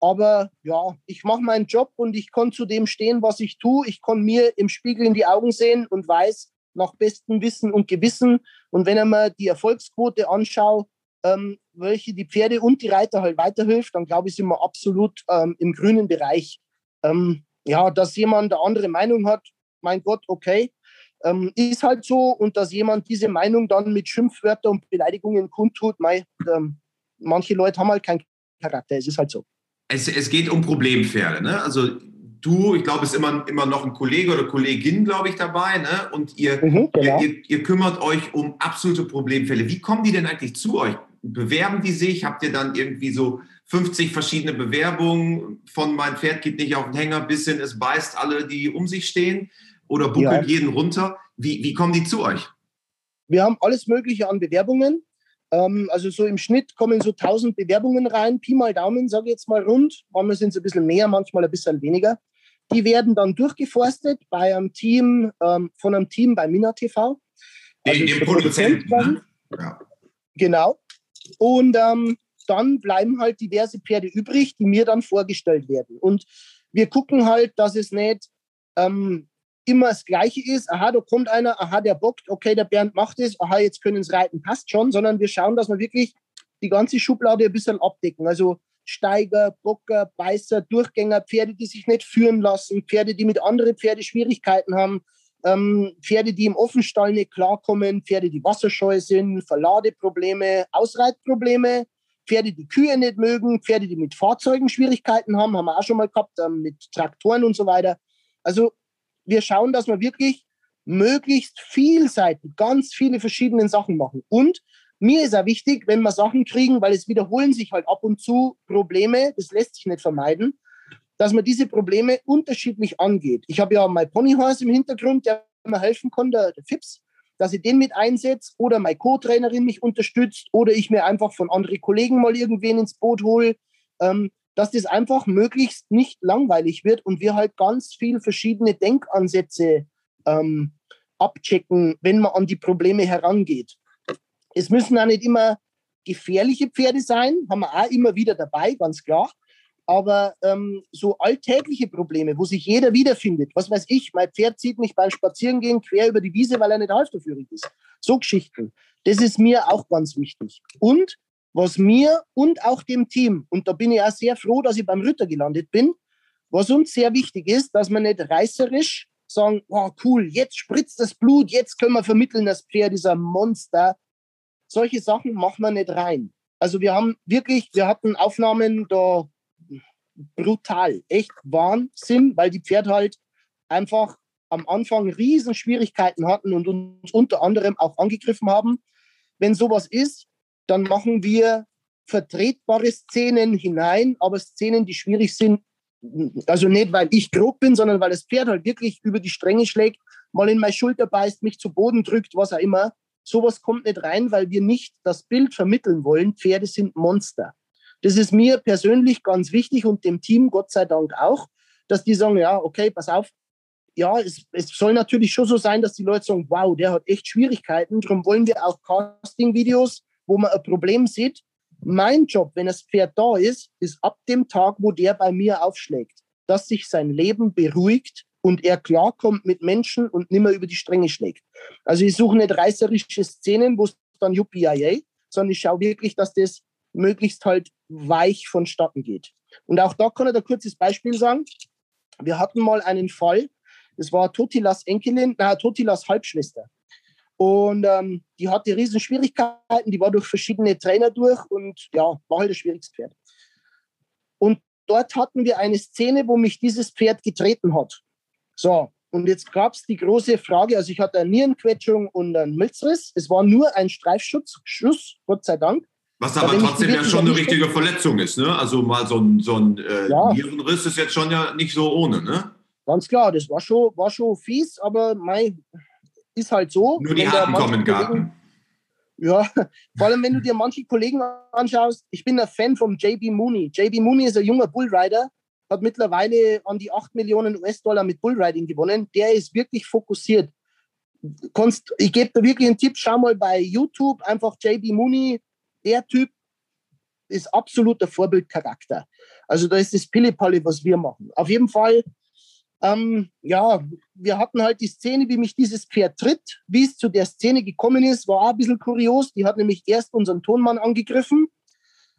Aber ja, ich mache meinen Job und ich kann zu dem stehen, was ich tue. Ich kann mir im Spiegel in die Augen sehen und weiß nach bestem Wissen und Gewissen. Und wenn ich mir die Erfolgsquote anschaue, ähm, welche die Pferde und die Reiter halt weiterhilft, dann glaube ich, sind wir absolut ähm, im grünen Bereich. Ähm, ja, dass jemand eine andere Meinung hat, mein Gott, okay. Ähm, ist halt so und dass jemand diese Meinung dann mit Schimpfwörtern und Beleidigungen kundtut, mei, ähm, manche Leute haben halt keinen Charakter, es ist halt so. Es, es geht um Problempferde, ne? Also du, ich glaube, es ist immer, immer noch ein Kollege oder Kollegin, glaube ich, dabei, ne? Und ihr, mhm, genau. ihr, ihr, kümmert euch um absolute Problemfälle. Wie kommen die denn eigentlich zu euch? Bewerben die sich? Habt ihr dann irgendwie so 50 verschiedene Bewerbungen von mein Pferd geht nicht auf den Hänger bis hin, es beißt alle, die um sich stehen? Oder buckelt ja. jeden runter? Wie, wie kommen die zu euch? Wir haben alles Mögliche an Bewerbungen. Ähm, also so im Schnitt kommen so 1000 Bewerbungen rein, Pi mal Daumen, sage ich jetzt mal rund. Manchmal sind es ein bisschen mehr, manchmal ein bisschen weniger. Die werden dann durchgeforstet bei einem Team, ähm, von einem Team bei Mina TV. Also dem Produzenten. Ne? Ja. Genau. Und ähm, dann bleiben halt diverse Pferde übrig, die mir dann vorgestellt werden. Und wir gucken halt, dass es nicht ähm, immer das Gleiche ist, aha, da kommt einer, aha, der bockt, okay, der Bernd macht es, aha, jetzt können es reiten, passt schon, sondern wir schauen, dass wir wirklich die ganze Schublade ein bisschen abdecken. Also Steiger, Bocker, Beißer, Durchgänger, Pferde, die sich nicht führen lassen, Pferde, die mit anderen Pferden Schwierigkeiten haben, ähm, Pferde, die im Offenstall nicht klarkommen, Pferde, die wasserscheu sind, Verladeprobleme, Ausreitprobleme, Pferde, die Kühe nicht mögen, Pferde, die mit Fahrzeugen Schwierigkeiten haben, haben wir auch schon mal gehabt, ähm, mit Traktoren und so weiter. Also wir schauen, dass wir wirklich möglichst vielseitig ganz viele verschiedene Sachen machen. Und mir ist auch wichtig, wenn wir Sachen kriegen, weil es wiederholen sich halt ab und zu Probleme, das lässt sich nicht vermeiden, dass man diese Probleme unterschiedlich angeht. Ich habe ja mein Ponyhorse im Hintergrund, der mir helfen kann, der, der Fips, dass ich den mit einsetze oder meine Co-Trainerin mich unterstützt oder ich mir einfach von anderen Kollegen mal irgendwen ins Boot hole. Ähm, dass das einfach möglichst nicht langweilig wird und wir halt ganz viel verschiedene Denkansätze ähm, abchecken, wenn man an die Probleme herangeht. Es müssen auch nicht immer gefährliche Pferde sein, haben wir auch immer wieder dabei, ganz klar. Aber ähm, so alltägliche Probleme, wo sich jeder wiederfindet, was weiß ich, mein Pferd zieht mich beim Spazierengehen quer über die Wiese, weil er nicht halfterführig ist. So Geschichten. Das ist mir auch ganz wichtig. Und was mir und auch dem Team, und da bin ich auch sehr froh, dass ich beim Ritter gelandet bin, was uns sehr wichtig ist, dass wir nicht reißerisch sagen, oh cool, jetzt spritzt das Blut, jetzt können wir vermitteln, das Pferd ist ein Monster. Solche Sachen machen wir nicht rein. Also wir haben wirklich, wir hatten Aufnahmen da brutal, echt Wahnsinn, weil die Pferde halt einfach am Anfang riesen Schwierigkeiten hatten und uns unter anderem auch angegriffen haben. Wenn sowas ist, dann machen wir vertretbare Szenen hinein, aber Szenen, die schwierig sind, also nicht, weil ich grob bin, sondern weil das Pferd halt wirklich über die Stränge schlägt, mal in meine Schulter beißt, mich zu Boden drückt, was auch immer. Sowas kommt nicht rein, weil wir nicht das Bild vermitteln wollen, Pferde sind Monster. Das ist mir persönlich ganz wichtig und dem Team Gott sei Dank auch, dass die sagen, ja, okay, pass auf, ja, es, es soll natürlich schon so sein, dass die Leute sagen, wow, der hat echt Schwierigkeiten. Darum wollen wir auch Casting-Videos, wo man ein Problem sieht. Mein Job, wenn das Pferd da ist, ist ab dem Tag, wo der bei mir aufschlägt, dass sich sein Leben beruhigt und er klarkommt mit Menschen und nicht mehr über die Stränge schlägt. Also ich suche nicht reißerische Szenen, wo es dann Yuppie, sondern ich schaue wirklich, dass das möglichst halt weich vonstatten geht. Und auch da kann ich ein kurzes Beispiel sagen. Wir hatten mal einen Fall, das war Totilas Enkelin, na, Totilas Halbschwester. Und ähm, die hatte riesen Schwierigkeiten, die war durch verschiedene Trainer durch und ja, war halt ein schwieriges Pferd. Und dort hatten wir eine Szene, wo mich dieses Pferd getreten hat. So, und jetzt gab es die große Frage, also ich hatte eine Nierenquetschung und einen Milzriss. Es war nur ein Streifschuss, Schuss, Gott sei Dank. Was aber trotzdem ja schon eine richtige Verletzung ist, ne? Also mal so ein, so ein äh, ja. Nierenriss ist jetzt schon ja nicht so ohne, ne? Ganz klar, das war schon, war schon fies, aber mein, ist halt so. Nur die Harten kommen in den Garten. Ja, [LAUGHS] vor allem wenn du dir manche Kollegen anschaust, ich bin ein Fan von JB Mooney. JB Mooney ist ein junger Bullrider, hat mittlerweile an die 8 Millionen US-Dollar mit Bullriding gewonnen. Der ist wirklich fokussiert. ich gebe da wirklich einen Tipp, schau mal bei YouTube einfach JB Mooney der Typ ist absoluter Vorbildcharakter. Also da ist das Pillepalle, was wir machen. Auf jeden Fall, ähm, ja, wir hatten halt die Szene, wie mich dieses Pferd tritt. Wie es zu der Szene gekommen ist, war auch ein bisschen kurios. Die hat nämlich erst unseren Tonmann angegriffen.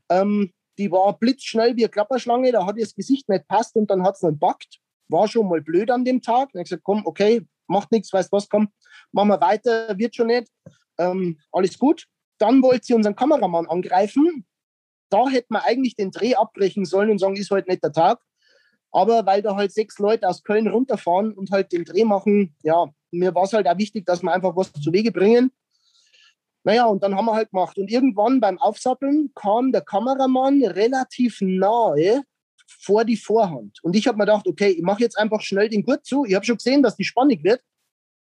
Ähm, die war blitzschnell wie eine Klapperschlange, da hat ihr das Gesicht nicht passt und dann hat es nicht backt. War schon mal blöd an dem Tag. Dann habe ich gesagt, komm, okay, macht nichts, weißt was, komm, machen wir weiter, wird schon nicht. Ähm, alles gut. Dann wollte sie unseren Kameramann angreifen. Da hätte man eigentlich den Dreh abbrechen sollen und sagen, ist heute nicht der Tag. Aber weil da halt sechs Leute aus Köln runterfahren und halt den Dreh machen, ja, mir war es halt auch wichtig, dass wir einfach was zu Wege bringen. Naja, und dann haben wir halt gemacht. Und irgendwann beim Aufsatteln kam der Kameramann relativ nahe vor die Vorhand. Und ich habe mir gedacht, okay, ich mache jetzt einfach schnell den Gurt zu. Ich habe schon gesehen, dass die spannend wird.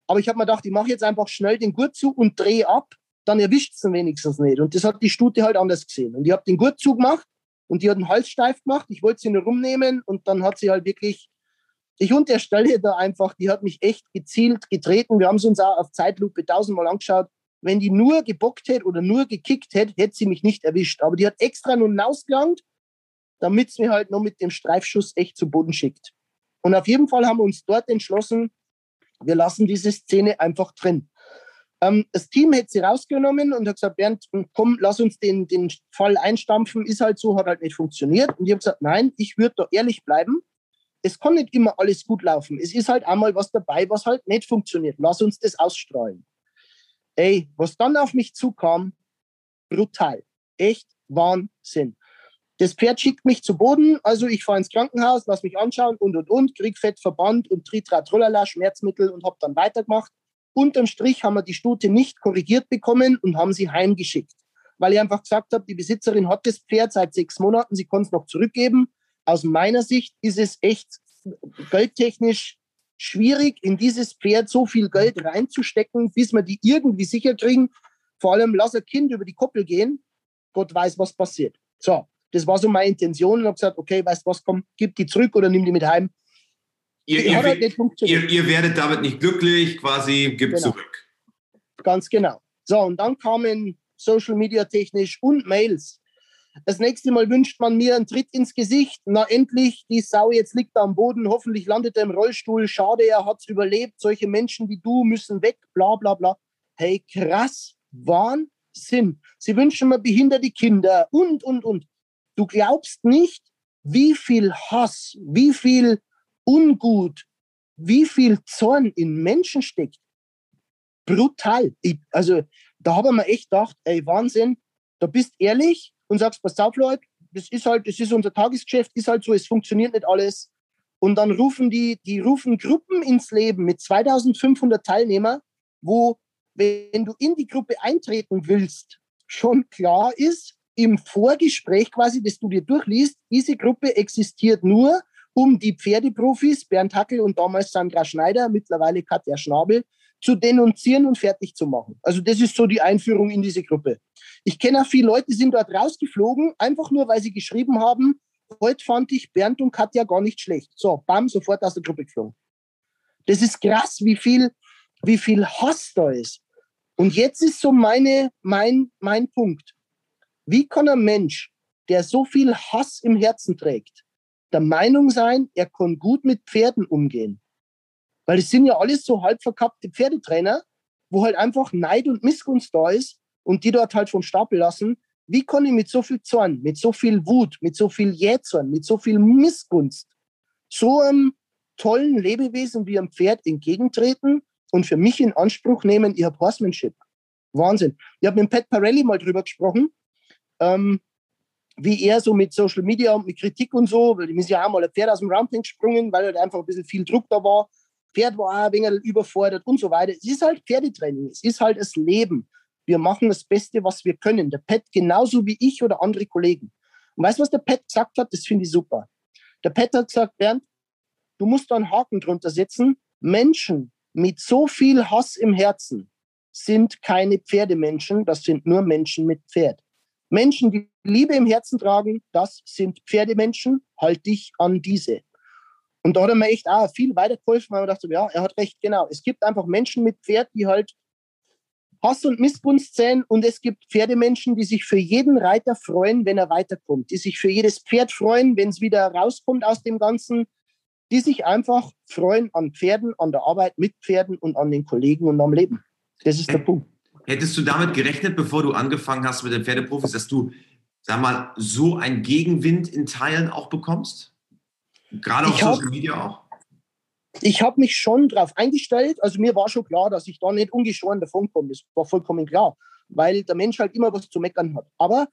Aber ich habe mir gedacht, ich mache jetzt einfach schnell den Gurt zu und drehe ab dann erwischt es wenigstens nicht. Und das hat die Stute halt anders gesehen. Und ich habe den Gurt zugemacht und die hat den Hals steif gemacht. Ich wollte sie nur rumnehmen und dann hat sie halt wirklich, ich unterstelle da einfach, die hat mich echt gezielt getreten. Wir haben es uns auch auf Zeitlupe tausendmal angeschaut. Wenn die nur gebockt hätte oder nur gekickt hätte, hätte sie mich nicht erwischt. Aber die hat extra nur hinausgelangt, damit sie mir halt noch mit dem Streifschuss echt zu Boden schickt. Und auf jeden Fall haben wir uns dort entschlossen, wir lassen diese Szene einfach drin. Ähm, das Team hätte sie rausgenommen und hat gesagt, Bernd, komm, lass uns den, den Fall einstampfen. Ist halt so, hat halt nicht funktioniert. Und ich habe gesagt, nein, ich würde da ehrlich bleiben. Es kann nicht immer alles gut laufen. Es ist halt einmal was dabei, was halt nicht funktioniert. Lass uns das ausstrahlen. Ey, was dann auf mich zukam, brutal. Echt Wahnsinn. Das Pferd schickt mich zu Boden, also ich fahre ins Krankenhaus, lass mich anschauen und und und, krieg Fettverband und Tritra Trollala, Schmerzmittel und habe dann weitergemacht. Unterm Strich haben wir die Stute nicht korrigiert bekommen und haben sie heimgeschickt. Weil ich einfach gesagt habe, die Besitzerin hat das Pferd seit sechs Monaten, sie kann es noch zurückgeben. Aus meiner Sicht ist es echt geldtechnisch schwierig, in dieses Pferd so viel Geld reinzustecken, bis wir die irgendwie sicher kriegen. Vor allem lass ein Kind über die Koppel gehen. Gott weiß, was passiert. So, Das war so meine Intention und habe gesagt, okay, weißt du was, komm, gib die zurück oder nimm die mit heim. Ihr, ihr, ihr, ihr, werdet damit nicht glücklich, quasi, gib genau. zurück. Ganz genau. So, und dann kamen Social Media technisch und Mails. Das nächste Mal wünscht man mir einen Tritt ins Gesicht. Na endlich, die Sau jetzt liegt am Boden, hoffentlich landet er im Rollstuhl. Schade, er hat es überlebt. Solche Menschen wie du müssen weg, bla bla bla. Hey, krass, Wahnsinn. Sie wünschen mir behinderte Kinder und, und, und. Du glaubst nicht, wie viel Hass, wie viel Ungut, wie viel Zorn in Menschen steckt. Brutal. Ich, also da haben wir echt gedacht, ey, Wahnsinn, da bist ehrlich und sagst, pass auf, Leute, das ist halt, das ist unser Tagesgeschäft, ist halt so, es funktioniert nicht alles. Und dann rufen die, die rufen Gruppen ins Leben mit 2500 Teilnehmern, wo, wenn du in die Gruppe eintreten willst, schon klar ist, im Vorgespräch quasi, das du dir durchliest, diese Gruppe existiert nur, um die Pferdeprofis, Bernd Hackel und damals Sandra Schneider, mittlerweile Katja Schnabel, zu denunzieren und fertig zu machen. Also das ist so die Einführung in diese Gruppe. Ich kenne auch viele Leute, die sind dort rausgeflogen, einfach nur, weil sie geschrieben haben, heute fand ich Bernd und Katja gar nicht schlecht. So, bam, sofort aus der Gruppe geflogen. Das ist krass, wie viel, wie viel Hass da ist. Und jetzt ist so meine, mein, mein Punkt. Wie kann ein Mensch, der so viel Hass im Herzen trägt, der Meinung sein, er kann gut mit Pferden umgehen? Weil es sind ja alles so halb verkappte Pferdetrainer, wo halt einfach Neid und Missgunst da ist und die dort halt vom Stapel lassen. Wie kann ich mit so viel Zorn, mit so viel Wut, mit so viel Jähzorn, mit so viel Missgunst so einem tollen Lebewesen wie ein Pferd entgegentreten und für mich in Anspruch nehmen, ihr Horsemanship? Wahnsinn. Ich habe mit Pat Parelli mal drüber gesprochen, ähm, wie er so mit Social Media und mit Kritik und so, weil die ist ja auch mal ein Pferd aus dem Ramping gesprungen, weil halt einfach ein bisschen viel Druck da war. Pferd war auch ein wenig überfordert und so weiter. Es ist halt Pferdetraining, es ist halt das Leben. Wir machen das Beste, was wir können. Der Pet genauso wie ich oder andere Kollegen. Und weißt du, was der Pet gesagt hat? Das finde ich super. Der Pet hat gesagt, Bernd, du musst da einen Haken drunter setzen. Menschen mit so viel Hass im Herzen sind keine Pferdemenschen, das sind nur Menschen mit Pferd. Menschen, die Liebe im Herzen tragen, das sind Pferdemenschen, halt dich an diese. Und da hat er mir echt auch viel weitergeholfen, weil man dachte, ja, er hat recht, genau. Es gibt einfach Menschen mit Pferd, die halt Hass und Missgunst sehen und es gibt Pferdemenschen, die sich für jeden Reiter freuen, wenn er weiterkommt, die sich für jedes Pferd freuen, wenn es wieder rauskommt aus dem Ganzen, die sich einfach freuen an Pferden, an der Arbeit mit Pferden und an den Kollegen und am Leben. Das ist der Punkt. Hättest du damit gerechnet, bevor du angefangen hast mit den Pferdeprofis, dass du, sag mal, so einen Gegenwind in Teilen auch bekommst? Gerade auf hab, Social Media auch? Ich habe mich schon darauf eingestellt. Also mir war schon klar, dass ich da nicht ungeschoren davon komme. Das war vollkommen klar, weil der Mensch halt immer was zu meckern hat. Aber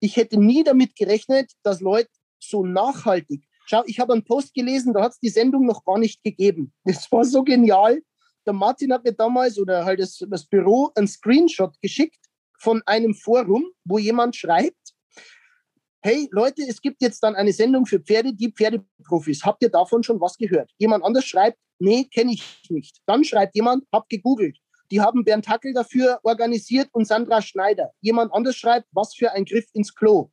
ich hätte nie damit gerechnet, dass Leute so nachhaltig. Schau, ich habe einen Post gelesen, da hat es die Sendung noch gar nicht gegeben. Das war so genial. Der Martin hat mir damals oder halt das, das Büro einen Screenshot geschickt von einem Forum, wo jemand schreibt, hey Leute, es gibt jetzt dann eine Sendung für Pferde, die Pferdeprofis. Habt ihr davon schon was gehört? Jemand anders schreibt, nee, kenne ich nicht. Dann schreibt jemand, hab gegoogelt. Die haben Bernd Hackel dafür organisiert und Sandra Schneider. Jemand anders schreibt, was für ein Griff ins Klo.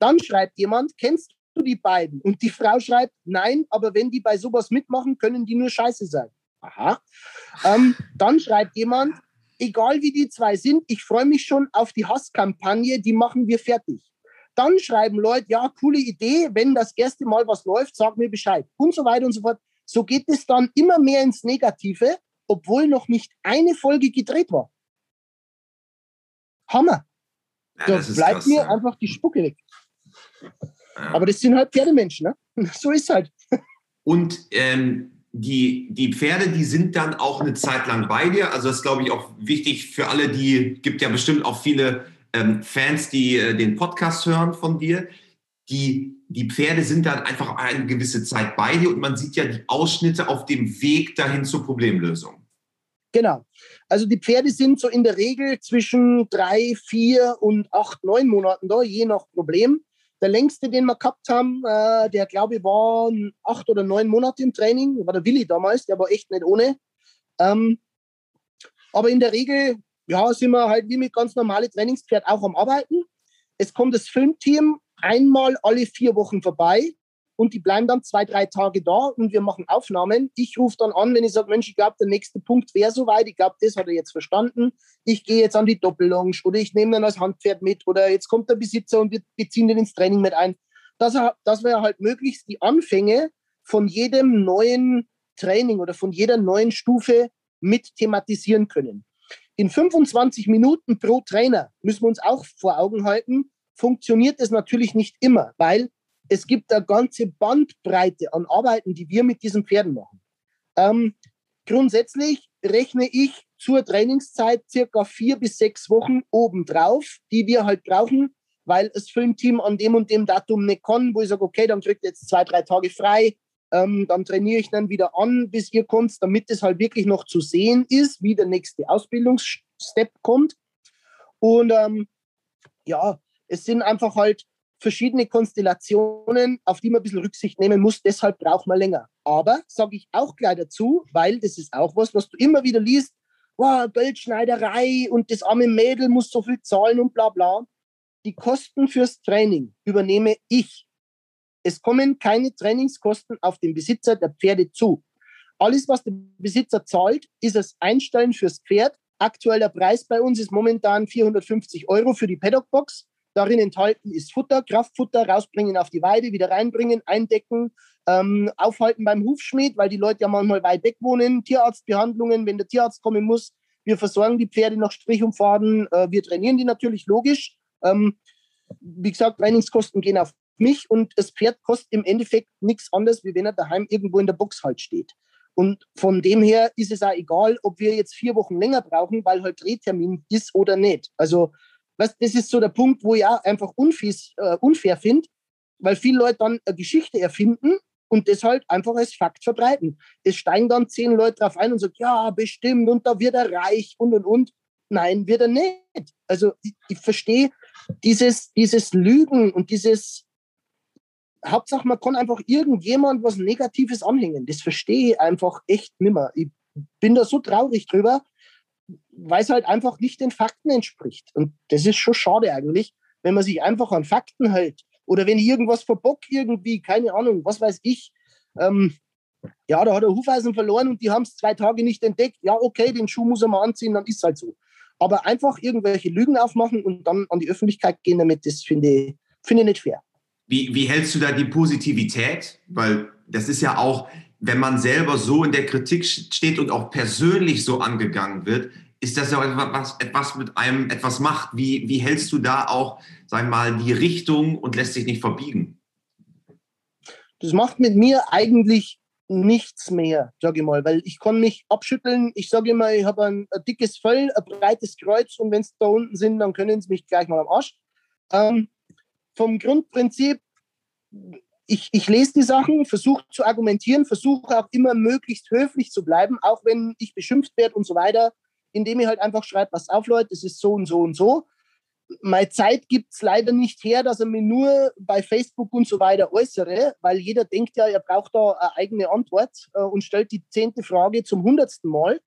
Dann schreibt jemand, kennst du die beiden? Und die Frau schreibt, nein, aber wenn die bei sowas mitmachen, können die nur scheiße sein. Aha. Ähm, dann schreibt jemand, egal wie die zwei sind, ich freue mich schon auf die Hasskampagne, die machen wir fertig. Dann schreiben Leute, ja, coole Idee, wenn das erste Mal was läuft, sag mir Bescheid und so weiter und so fort. So geht es dann immer mehr ins Negative, obwohl noch nicht eine Folge gedreht war. Hammer. Ja, da bleibt krass, mir ja. einfach die Spucke weg. Ja. Aber das sind halt Pferdemenschen, ne? [LAUGHS] So ist halt. Und ähm, die, die Pferde, die sind dann auch eine Zeit lang bei dir. Also das ist, glaube ich, auch wichtig für alle, die gibt ja bestimmt auch viele ähm, Fans, die äh, den Podcast hören von dir, die, die Pferde sind dann einfach eine gewisse Zeit bei dir und man sieht ja die Ausschnitte auf dem Weg dahin zur Problemlösung. Genau. Also die Pferde sind so in der Regel zwischen drei, vier und acht, neun Monaten da, je nach Problem. Der längste, den wir gehabt haben, äh, der glaube ich war acht oder neun Monate im Training, war der Willi damals, der war echt nicht ohne. Ähm, aber in der Regel ja, sind wir halt wie mit ganz normalen Trainingspferd auch am Arbeiten. Es kommt das Filmteam einmal alle vier Wochen vorbei und die bleiben dann zwei, drei Tage da und wir machen Aufnahmen. Ich rufe dann an, wenn ich sage, Mensch, ich glaube, der nächste Punkt wäre soweit, ich glaube, das hat er jetzt verstanden. Ich gehe jetzt an die Doppellonge oder ich nehme dann als Handpferd mit oder jetzt kommt der Besitzer und wir beziehen den ins Training mit ein. Das, das wäre halt möglichst die Anfänge von jedem neuen Training oder von jeder neuen Stufe mit thematisieren können. In 25 Minuten pro Trainer müssen wir uns auch vor Augen halten, funktioniert es natürlich nicht immer, weil es gibt eine ganze Bandbreite an Arbeiten, die wir mit diesen Pferden machen. Ähm, grundsätzlich rechne ich zur Trainingszeit circa vier bis sechs Wochen obendrauf, die wir halt brauchen, weil das Filmteam an dem und dem Datum nicht kann, wo ich sage, okay, dann kriegt ihr jetzt zwei, drei Tage frei, ähm, dann trainiere ich dann wieder an, bis ihr kommt, damit es halt wirklich noch zu sehen ist, wie der nächste Ausbildungsstep kommt. Und ähm, ja, es sind einfach halt verschiedene Konstellationen, auf die man ein bisschen Rücksicht nehmen muss. Deshalb braucht man länger. Aber sage ich auch gleich dazu, weil das ist auch was, was du immer wieder liest. Wow, Geldschneiderei und das arme Mädel muss so viel zahlen und bla bla. Die Kosten fürs Training übernehme ich. Es kommen keine Trainingskosten auf den Besitzer der Pferde zu. Alles, was der Besitzer zahlt, ist das Einstellen fürs Pferd. Aktueller Preis bei uns ist momentan 450 Euro für die Paddockbox. Darin enthalten ist Futter, Kraftfutter, rausbringen auf die Weide, wieder reinbringen, eindecken, ähm, aufhalten beim Hufschmied, weil die Leute ja manchmal weit weg wohnen, Tierarztbehandlungen, wenn der Tierarzt kommen muss. Wir versorgen die Pferde nach Strich und Faden. Äh, wir trainieren die natürlich logisch. Ähm, wie gesagt, Trainingskosten gehen auf mich und das Pferd kostet im Endeffekt nichts anderes, wie wenn er daheim irgendwo in der Box halt steht. Und von dem her ist es auch egal, ob wir jetzt vier Wochen länger brauchen, weil halt Drehtermin ist oder nicht. Also, was, das ist so der Punkt, wo ich auch einfach unfies, äh, unfair finde, weil viele Leute dann eine Geschichte erfinden und das halt einfach als Fakt verbreiten. Es steigen dann zehn Leute drauf ein und sagen, ja, bestimmt, und da wird er reich und und und. Nein, wird er nicht. Also ich, ich verstehe dieses, dieses Lügen und dieses Hauptsache, man kann einfach irgendjemand was Negatives anhängen. Das verstehe ich einfach echt nimmer. Ich bin da so traurig drüber, weil es halt einfach nicht den Fakten entspricht. Und das ist schon schade eigentlich, wenn man sich einfach an Fakten hält. Oder wenn irgendwas verbockt irgendwie, keine Ahnung, was weiß ich. Ähm, ja, da hat er Hufeisen verloren und die haben es zwei Tage nicht entdeckt. Ja, okay, den Schuh muss er mal anziehen, dann ist es halt so. Aber einfach irgendwelche Lügen aufmachen und dann an die Öffentlichkeit gehen damit, das finde ich, find ich nicht fair. Wie, wie hältst du da die Positivität? Weil das ist ja auch, wenn man selber so in der Kritik steht und auch persönlich so angegangen wird, ist das ja auch etwas, etwas mit einem etwas macht. Wie, wie hältst du da auch, sag mal, die Richtung und lässt sich nicht verbiegen? Das macht mit mir eigentlich nichts mehr, sage ich mal, weil ich kann mich abschütteln. Ich sage immer, ich habe ein, ein, dickes Fell, ein breites Kreuz und wenn sie da unten sind, dann können sie mich gleich mal am Arsch. Ähm, vom Grundprinzip, ich, ich lese die Sachen, versuche zu argumentieren, versuche auch immer möglichst höflich zu bleiben, auch wenn ich beschimpft werde und so weiter, indem ich halt einfach schreibe, was auf, Leute, es ist so und so und so. Meine Zeit gibt es leider nicht her, dass er mir nur bei Facebook und so weiter äußere, weil jeder denkt ja, er braucht da eine eigene Antwort äh, und stellt die zehnte Frage zum hundertsten Mal.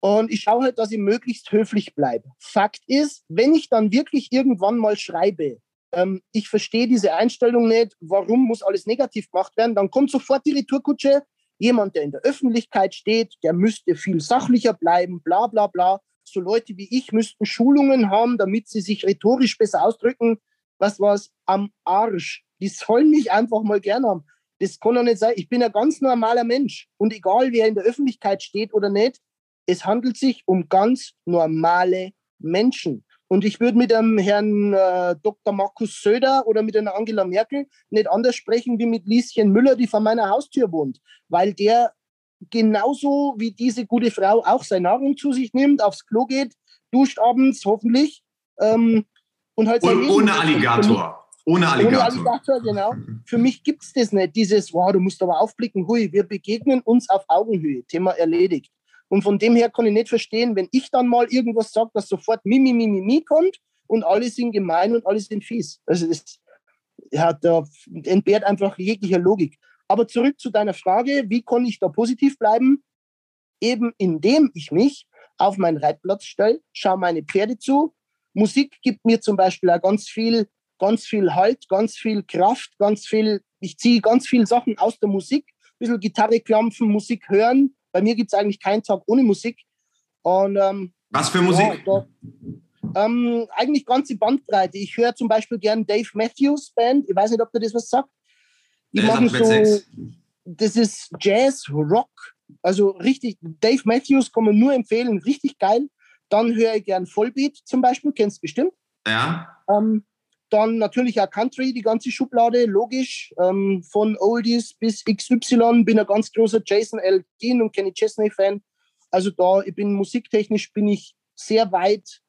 Und ich schaue halt, dass ich möglichst höflich bleibe. Fakt ist, wenn ich dann wirklich irgendwann mal schreibe, ähm, ich verstehe diese Einstellung nicht, warum muss alles negativ gemacht werden, dann kommt sofort die Retourkutsche, jemand, der in der Öffentlichkeit steht, der müsste viel sachlicher bleiben, bla bla bla. So Leute wie ich müssten Schulungen haben, damit sie sich rhetorisch besser ausdrücken. Was war's? Am Arsch. Die sollen mich einfach mal gern haben. Das kann doch nicht sein. Ich bin ein ganz normaler Mensch. Und egal, wer in der Öffentlichkeit steht oder nicht, es handelt sich um ganz normale Menschen. Und ich würde mit dem Herrn äh, Dr. Markus Söder oder mit einer Angela Merkel nicht anders sprechen wie mit Lieschen Müller, die vor meiner Haustür wohnt, weil der genauso wie diese gute Frau auch seine Nahrung zu sich nimmt, aufs Klo geht, duscht abends hoffentlich ähm, und halt und, ohne Alligator. Ohne Alligator. Ohne Alligator, genau. Für mich gibt es das nicht, dieses, wow, du musst aber aufblicken, hui, wir begegnen uns auf Augenhöhe, Thema erledigt. Und von dem her kann ich nicht verstehen, wenn ich dann mal irgendwas sage, dass sofort Mimi, Mimi, Mimi kommt und alle sind gemein und alle sind fies. Also das ja, da entbehrt einfach jeglicher Logik. Aber zurück zu deiner Frage, wie kann ich da positiv bleiben? Eben indem ich mich auf meinen Reitplatz stelle, schaue meine Pferde zu. Musik gibt mir zum Beispiel auch ganz viel ganz viel Halt, ganz viel Kraft, ganz viel, ich ziehe ganz viele Sachen aus der Musik, ein bisschen Gitarre klampfen, Musik hören. Bei mir gibt es eigentlich keinen Tag ohne Musik. Und, ähm, Was für Musik? Ja, da, ähm, eigentlich ganze Bandbreite. Ich höre zum Beispiel gern Dave Matthews Band. Ich weiß nicht, ob du das was sagt. Die Äh, machen so, das ist Jazz, Rock. Also richtig, Dave Matthews kann man nur empfehlen, richtig geil. Dann höre ich gern Vollbeat zum Beispiel, kennst du bestimmt. Ja. Ähm, dann natürlich auch Country, die ganze Schublade, logisch. Ähm, von Oldies bis XY. Bin ein ganz großer Jason L. Dean und Kenny Chesney-Fan. Also da, ich bin musiktechnisch bin ich sehr weit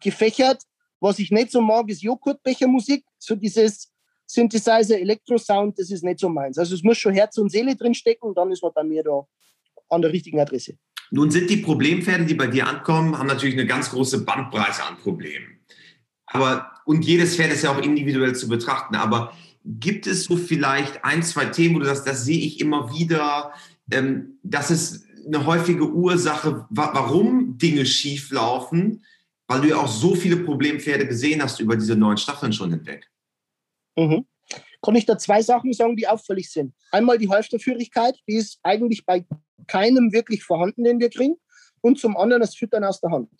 gefächert. Was ich nicht so mag, ist Joghurtbechermusik. So dieses Synthesizer, Elektrosound, das ist nicht so meins. Also es muss schon Herz und Seele drin stecken, dann ist man bei mir da an der richtigen Adresse. Nun sind die Problempferde, die bei dir ankommen, haben natürlich eine ganz große Bandbreite an Problemen. Aber, und jedes Pferd ist ja auch individuell zu betrachten. Aber gibt es so vielleicht ein, zwei Themen, wo du sagst, das sehe ich immer wieder, ähm, das ist eine häufige Ursache, wa warum Dinge schief laufen, weil du ja auch so viele Problempferde gesehen hast über diese neun Staffeln schon hinweg. Mhm. Kann ich da zwei Sachen sagen, die auffällig sind? Einmal die Halfterführigkeit, die ist eigentlich bei keinem wirklich vorhanden, den wir kriegen. Und zum anderen das Füttern aus der Hand.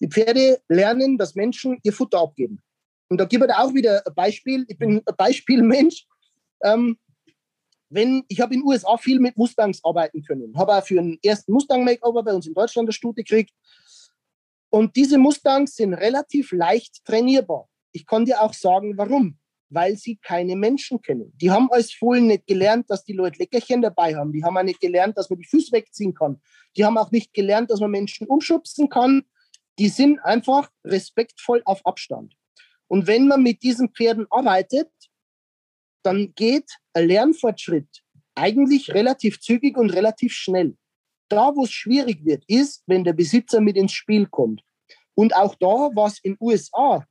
Die Pferde lernen, dass Menschen ihr Futter abgeben. Und da gebe ich auch wieder ein Beispiel. Ich bin ein Beispielmensch. Ähm, wenn, ich habe in den USA viel mit Mustangs arbeiten können. Habe auch für einen ersten Mustang-Makeover bei uns in Deutschland eine Stute gekriegt. Und diese Mustangs sind relativ leicht trainierbar. Ich kann dir auch sagen, warum. Weil sie keine Menschen kennen. Die haben als Fohlen nicht gelernt, dass die Leute Leckerchen dabei haben. Die haben auch nicht gelernt, dass man die Füße wegziehen kann. Die haben auch nicht gelernt, dass man Menschen umschubsen kann. Die sind einfach respektvoll auf Abstand. Und wenn man mit diesen Pferden arbeitet, dann geht ein Lernfortschritt eigentlich relativ zügig und relativ schnell. Da, wo es schwierig wird, ist, wenn der Besitzer mit ins Spiel kommt. Und auch da war es in den USA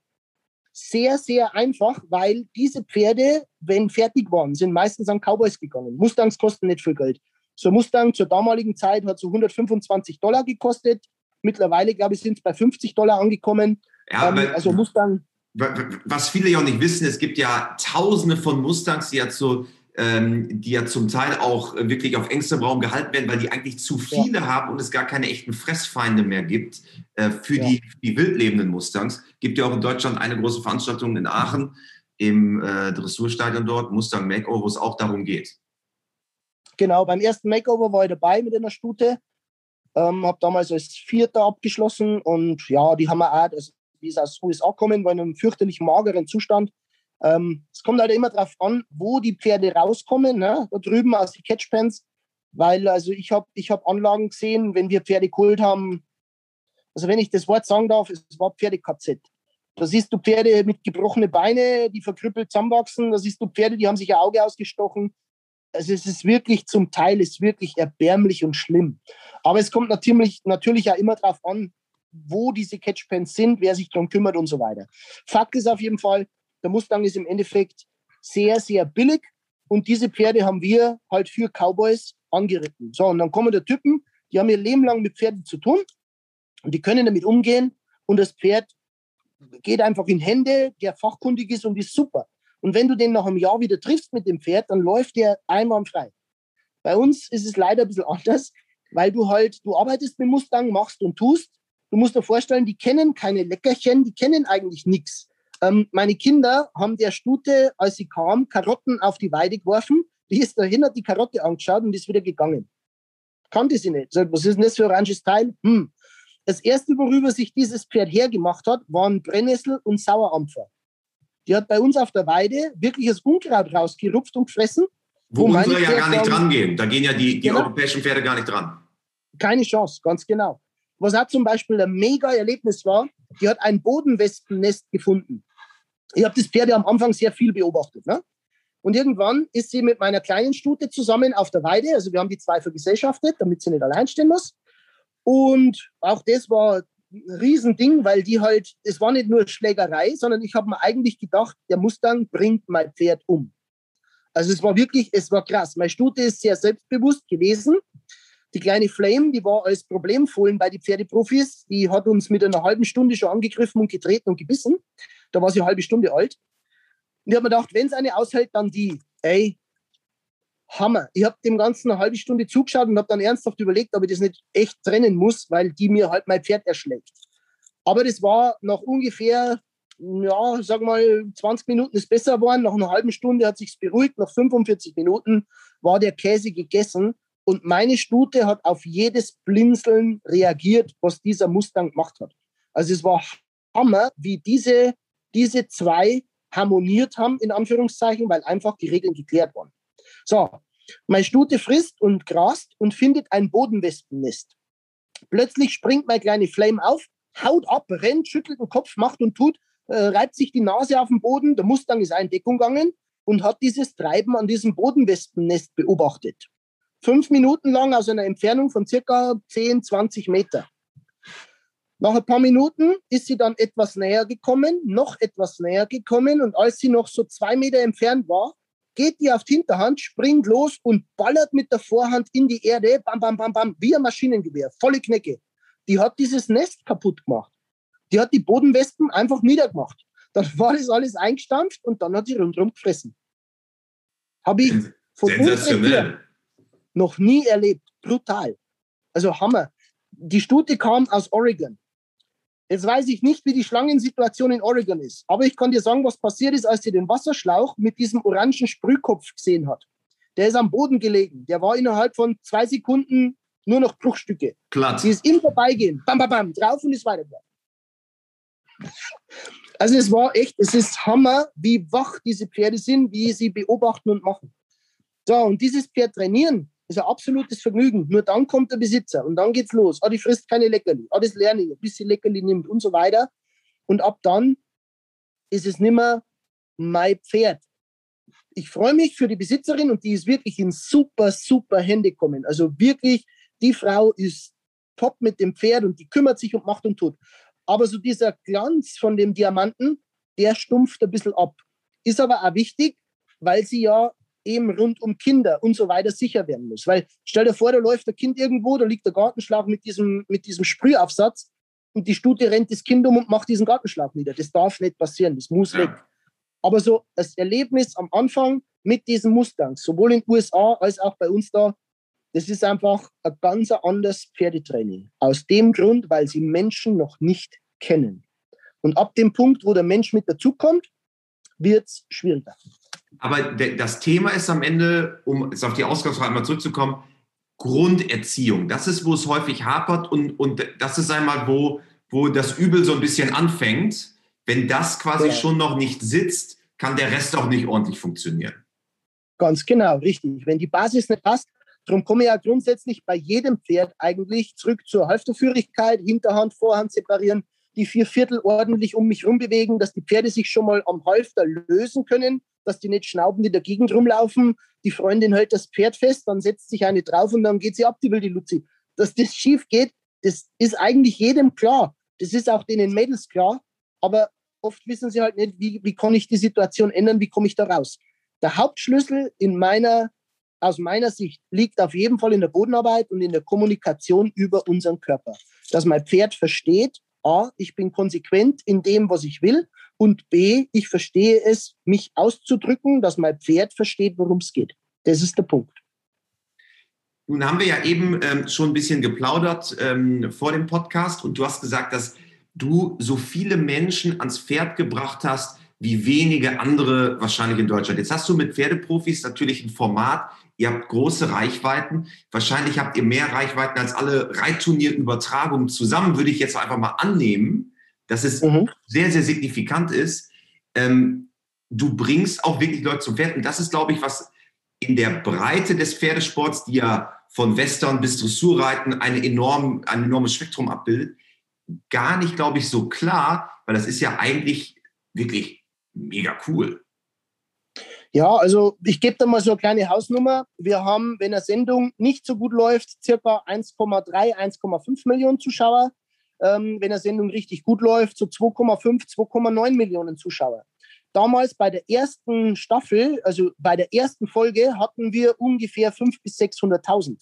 sehr, sehr einfach, weil diese Pferde, wenn fertig waren, sind meistens an Cowboys gegangen. Mustangs kosten nicht viel Geld. So ein Mustang zur damaligen Zeit hat so 125 Dollar gekostet. Mittlerweile, glaube ich, sind es bei 50 Dollar angekommen. Ja, ähm, also Mustang, was viele ja auch nicht wissen, es gibt ja tausende von Mustangs, die ja, zu, ähm, die ja zum Teil auch wirklich auf engstem Raum gehalten werden, weil die eigentlich zu viele haben und es gar keine echten Fressfeinde mehr gibt äh, für, Ja. die, die wild lebenden Mustangs. Gibt ja auch in Deutschland eine große Veranstaltung in Aachen im äh, Dressurstadion dort, Mustang Makeover, wo es auch darum geht. Genau, beim ersten Makeover war ich dabei mit einer Stute. Ähm, habe damals als Vierter abgeschlossen und ja, die haben wir auch, also die ist aus den USA gekommen, war in einem fürchterlich mageren Zustand. Ähm, es kommt halt immer darauf an, wo die Pferde rauskommen, ne? da drüben aus den Catchpens, weil also ich habe ich hab Anlagen gesehen, wenn wir Pferde geholt haben, also wenn ich das Wort sagen darf, es war Pferde-KZ. Da siehst du Pferde mit gebrochenen Beine, die verkrüppelt zusammenwachsen, da siehst du Pferde, die haben sich ein Auge ausgestochen, also es ist wirklich zum Teil ist wirklich erbärmlich und schlimm. Aber es kommt natürlich, natürlich auch immer darauf an, wo diese Catchpens sind, wer sich darum kümmert und so weiter. Fakt ist auf jeden Fall, der Mustang ist im Endeffekt sehr, sehr billig und diese Pferde haben wir halt für Cowboys angeritten. So, und dann kommen da Typen, die haben ihr Leben lang mit Pferden zu tun und die können damit umgehen und das Pferd geht einfach in Hände, der fachkundig ist und ist super. Und wenn du den nach einem Jahr wieder triffst mit dem Pferd, dann läuft der einwandfrei. Bei uns ist es leider ein bisschen anders, weil du halt, du arbeitest mit Mustang, machst und tust. Du musst dir vorstellen, die kennen keine Leckerchen, die kennen eigentlich nichts. Ähm, meine Kinder haben der Stute, als sie kam, Karotten auf die Weide geworfen. Die ist dahin, hat die Karotte angeschaut und ist wieder gegangen. Kannte sie nicht. Sagt, was ist denn das für ein oranges Teil? Hm. Das erste, worüber sich dieses Pferd hergemacht hat, waren Brennnessel und Sauerampfer. Die hat bei uns auf der Weide wirklich das Unkraut rausgerupft und gefressen. Wo Wo unsere ja Pferde gar nicht dran gehen. Da gehen ja die, die Genau. europäischen Pferde gar nicht dran. Keine Chance, ganz genau. Was auch zum Beispiel ein mega Erlebnis war, die hat ein Bodenwespennest gefunden. Ich habe das Pferd ja am Anfang sehr viel beobachtet. Ne? Und irgendwann ist sie mit meiner kleinen Stute zusammen auf der Weide. Also wir haben die zwei vergesellschaftet, damit sie nicht allein stehen muss. Und auch das war Riesending, weil die halt, es war nicht nur Schlägerei, sondern ich habe mir eigentlich gedacht, der Mustang bringt mein Pferd um. Also es war wirklich, es war krass. Meine Stute ist sehr selbstbewusst gewesen. Die kleine Flame, die war als Problemfohlen bei den Pferdeprofis, die hat uns mit einer halben Stunde schon angegriffen und getreten und gebissen. Da war sie eine halbe Stunde alt. Und ich habe mir gedacht, wenn es eine aushält, dann die. Ey, Hammer. Ich habe dem Ganzen eine halbe Stunde zugeschaut und habe dann ernsthaft überlegt, ob ich das nicht echt trennen muss, weil die mir halt mein Pferd erschlägt. Aber das war nach ungefähr, ja, sag mal, 20 Minuten ist besser geworden. Nach einer halben Stunde hat sich beruhigt. Nach 45 Minuten war der Käse gegessen. Und meine Stute hat auf jedes Blinzeln reagiert, was dieser Mustang gemacht hat. Also es war Hammer, wie diese, diese zwei harmoniert haben, in Anführungszeichen, weil einfach die Regeln geklärt waren. So, meine Stute frisst und grast und findet ein Bodenwespennest. Plötzlich springt meine kleine Flame auf, haut ab, rennt, schüttelt den Kopf, macht und tut, äh, reibt sich die Nase auf den Boden. Der Mustang ist in Deckung gegangen und hat dieses Treiben an diesem Bodenwespennest beobachtet. Fünf Minuten lang aus einer Entfernung von circa 10, 20 Meter. Nach ein paar Minuten ist sie dann etwas näher gekommen, noch etwas näher gekommen und als sie noch so zwei Meter entfernt war, geht die auf die Hinterhand, springt los und ballert mit der Vorhand in die Erde, bam, bam, bam, bam, wie ein Maschinengewehr, volle Knecke. Die hat dieses Nest kaputt gemacht. Die hat die Bodenwespen einfach niedergemacht. Dann war das alles eingestampft und dann hat sie rundherum gefressen. Habe ich von Sensationell. noch nie erlebt. Brutal. Also Hammer. Die Stute kam aus Oregon. Jetzt weiß ich nicht, wie die Schlangensituation in Oregon ist, aber ich kann dir sagen, was passiert ist, als sie den Wasserschlauch mit diesem orangen Sprühkopf gesehen hat. Der ist am Boden gelegen. Der war innerhalb von zwei Sekunden nur noch Bruchstücke. Klar. Sie ist im Vorbeigehen, bam, bam, bam, drauf und ist weitergegangen. Also es war echt, es ist Hammer, wie wach diese Pferde sind, wie sie beobachten und machen. So, und dieses Pferd trainieren, ist ein absolutes Vergnügen. Nur dann kommt der Besitzer und dann geht's los. Ah, die frisst keine Leckerli. Ah, das lerne ich, bis sie Leckerli nimmt und so weiter. Und ab dann ist es nimmer mein Pferd. Ich freue mich für die Besitzerin und die ist wirklich in super, super Hände gekommen. Also wirklich, die Frau ist top mit dem Pferd und die kümmert sich und macht und tut. Aber so dieser Glanz von dem Diamanten, der stumpft ein bisschen ab. Ist aber auch wichtig, weil sie ja eben rund um Kinder und so weiter sicher werden muss. Weil stell dir vor, da läuft ein Kind irgendwo, da liegt der Gartenschlauch mit diesem, mit diesem Sprühaufsatz und die Stute rennt das Kind um und macht diesen Gartenschlauch nieder. Das darf nicht passieren, das muss weg. Aber so das Erlebnis am Anfang mit diesen Mustangs, sowohl in den USA als auch bei uns da, das ist einfach ein ganz anderes Pferdetraining. Aus dem Grund, weil sie Menschen noch nicht kennen. Und ab dem Punkt, wo der Mensch mit dazukommt, wird es schwieriger. Aber das Thema ist am Ende, um jetzt auf die Ausgangsfrage mal zurückzukommen, Grunderziehung. Das ist, wo es häufig hapert und, und das ist einmal, wo, wo das Übel so ein bisschen anfängt. Wenn das quasi ja. schon noch nicht sitzt, kann der Rest auch nicht ordentlich funktionieren. Ganz genau, richtig. Wenn die Basis nicht passt, darum komme ich ja grundsätzlich bei jedem Pferd eigentlich zurück zur Halfterführigkeit, Hinterhand, Vorhand separieren, die vier Viertel ordentlich um mich herum bewegen, dass die Pferde sich schon mal am Halfter lösen können, dass die nicht schnaubend in der Gegend rumlaufen. Die Freundin hält das Pferd fest, dann setzt sich eine drauf und dann geht sie ab, die will die Luzi. Dass das schief geht, das ist eigentlich jedem klar. Das ist auch den Mädels klar. Aber oft wissen sie halt nicht, wie, wie kann ich die Situation ändern, wie komme ich da raus. Der Hauptschlüssel in meiner, aus meiner Sicht liegt auf jeden Fall in der Bodenarbeit und in der Kommunikation über unseren Körper. Dass mein Pferd versteht, A, ich bin konsequent in dem, was ich will und B, ich verstehe es, mich auszudrücken, dass mein Pferd versteht, worum es geht. Das ist der Punkt. Nun haben wir ja eben ähm, schon ein bisschen geplaudert ähm, vor dem Podcast und du hast gesagt, dass du so viele Menschen ans Pferd gebracht hast, wie wenige andere wahrscheinlich in Deutschland. Jetzt hast du mit Pferdeprofis natürlich ein Format, ihr habt große Reichweiten. Wahrscheinlich habt ihr mehr Reichweiten als alle Reitturnierübertragungen zusammen, würde ich jetzt einfach mal annehmen dass es mhm. sehr, sehr signifikant ist. Ähm, du bringst auch wirklich Leute zum Pferd. Und das ist, glaube ich, was in der Breite des Pferdesports, die ja von Western bis Dressurreiten eine enorm, ein enormes Spektrum abbildet, gar nicht, glaube ich, so klar, weil das ist ja eigentlich wirklich mega cool. Ja, also ich gebe da mal so eine kleine Hausnummer. Wir haben, wenn eine Sendung nicht so gut läuft, circa 1,3, 1,5 Millionen Zuschauer ähm, wenn eine Sendung richtig gut läuft, so 2,5, 2,9 Millionen Zuschauer. Damals bei der ersten Staffel, also bei der ersten Folge, hatten wir ungefähr 500.000 bis 600.000.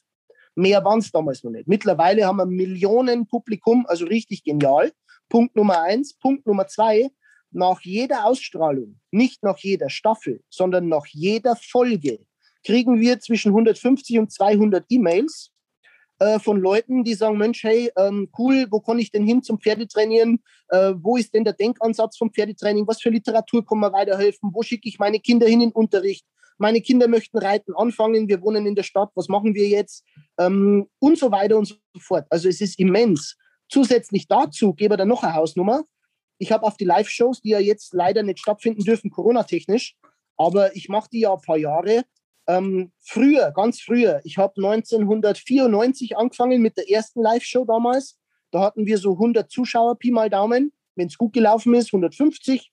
Mehr waren es damals noch nicht. Mittlerweile haben wir Millionen Publikum, also richtig genial. Punkt Nummer eins. Punkt Nummer zwei. nach jeder Ausstrahlung, nicht nach jeder Staffel, sondern nach jeder Folge, kriegen wir zwischen 150 und 200 E-Mails äh, von Leuten, die sagen, Mensch, hey, ähm, cool, wo kann ich denn hin zum Pferdetrainieren? Äh, wo ist denn der Denkansatz vom Pferdetraining? Was für Literatur kann mir weiterhelfen? Wo schicke ich meine Kinder hin in Unterricht? Meine Kinder möchten reiten anfangen, wir wohnen in der Stadt, was machen wir jetzt? Ähm, und so weiter und so fort. Also es ist immens. Zusätzlich dazu gebe ich dann noch eine Hausnummer. Ich habe auf die Live-Shows, die ja jetzt leider nicht stattfinden dürfen, Corona-technisch, aber ich mache die ja ein paar Jahre. Ähm, früher, ganz früher, ich habe 1994 angefangen mit der ersten Live-Show damals. Da hatten wir so 100 Zuschauer, Pi mal Daumen, wenn es gut gelaufen ist, 150.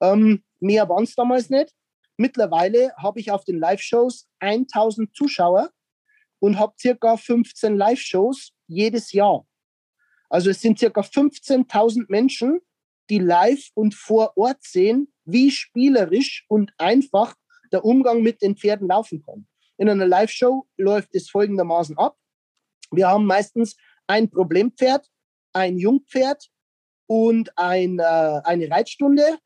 Ähm, mehr waren es damals nicht. Mittlerweile habe ich auf den Live-Shows 1000 Zuschauer und habe circa 15 Live-Shows jedes Jahr. Also es sind circa 15.000 Menschen, die live und vor Ort sehen, wie spielerisch und einfach der Umgang mit den Pferden laufen kann. In einer Live-Show läuft es folgendermaßen ab. Wir haben meistens ein Problempferd, ein Jungpferd und ein, äh, eine Reitstunde.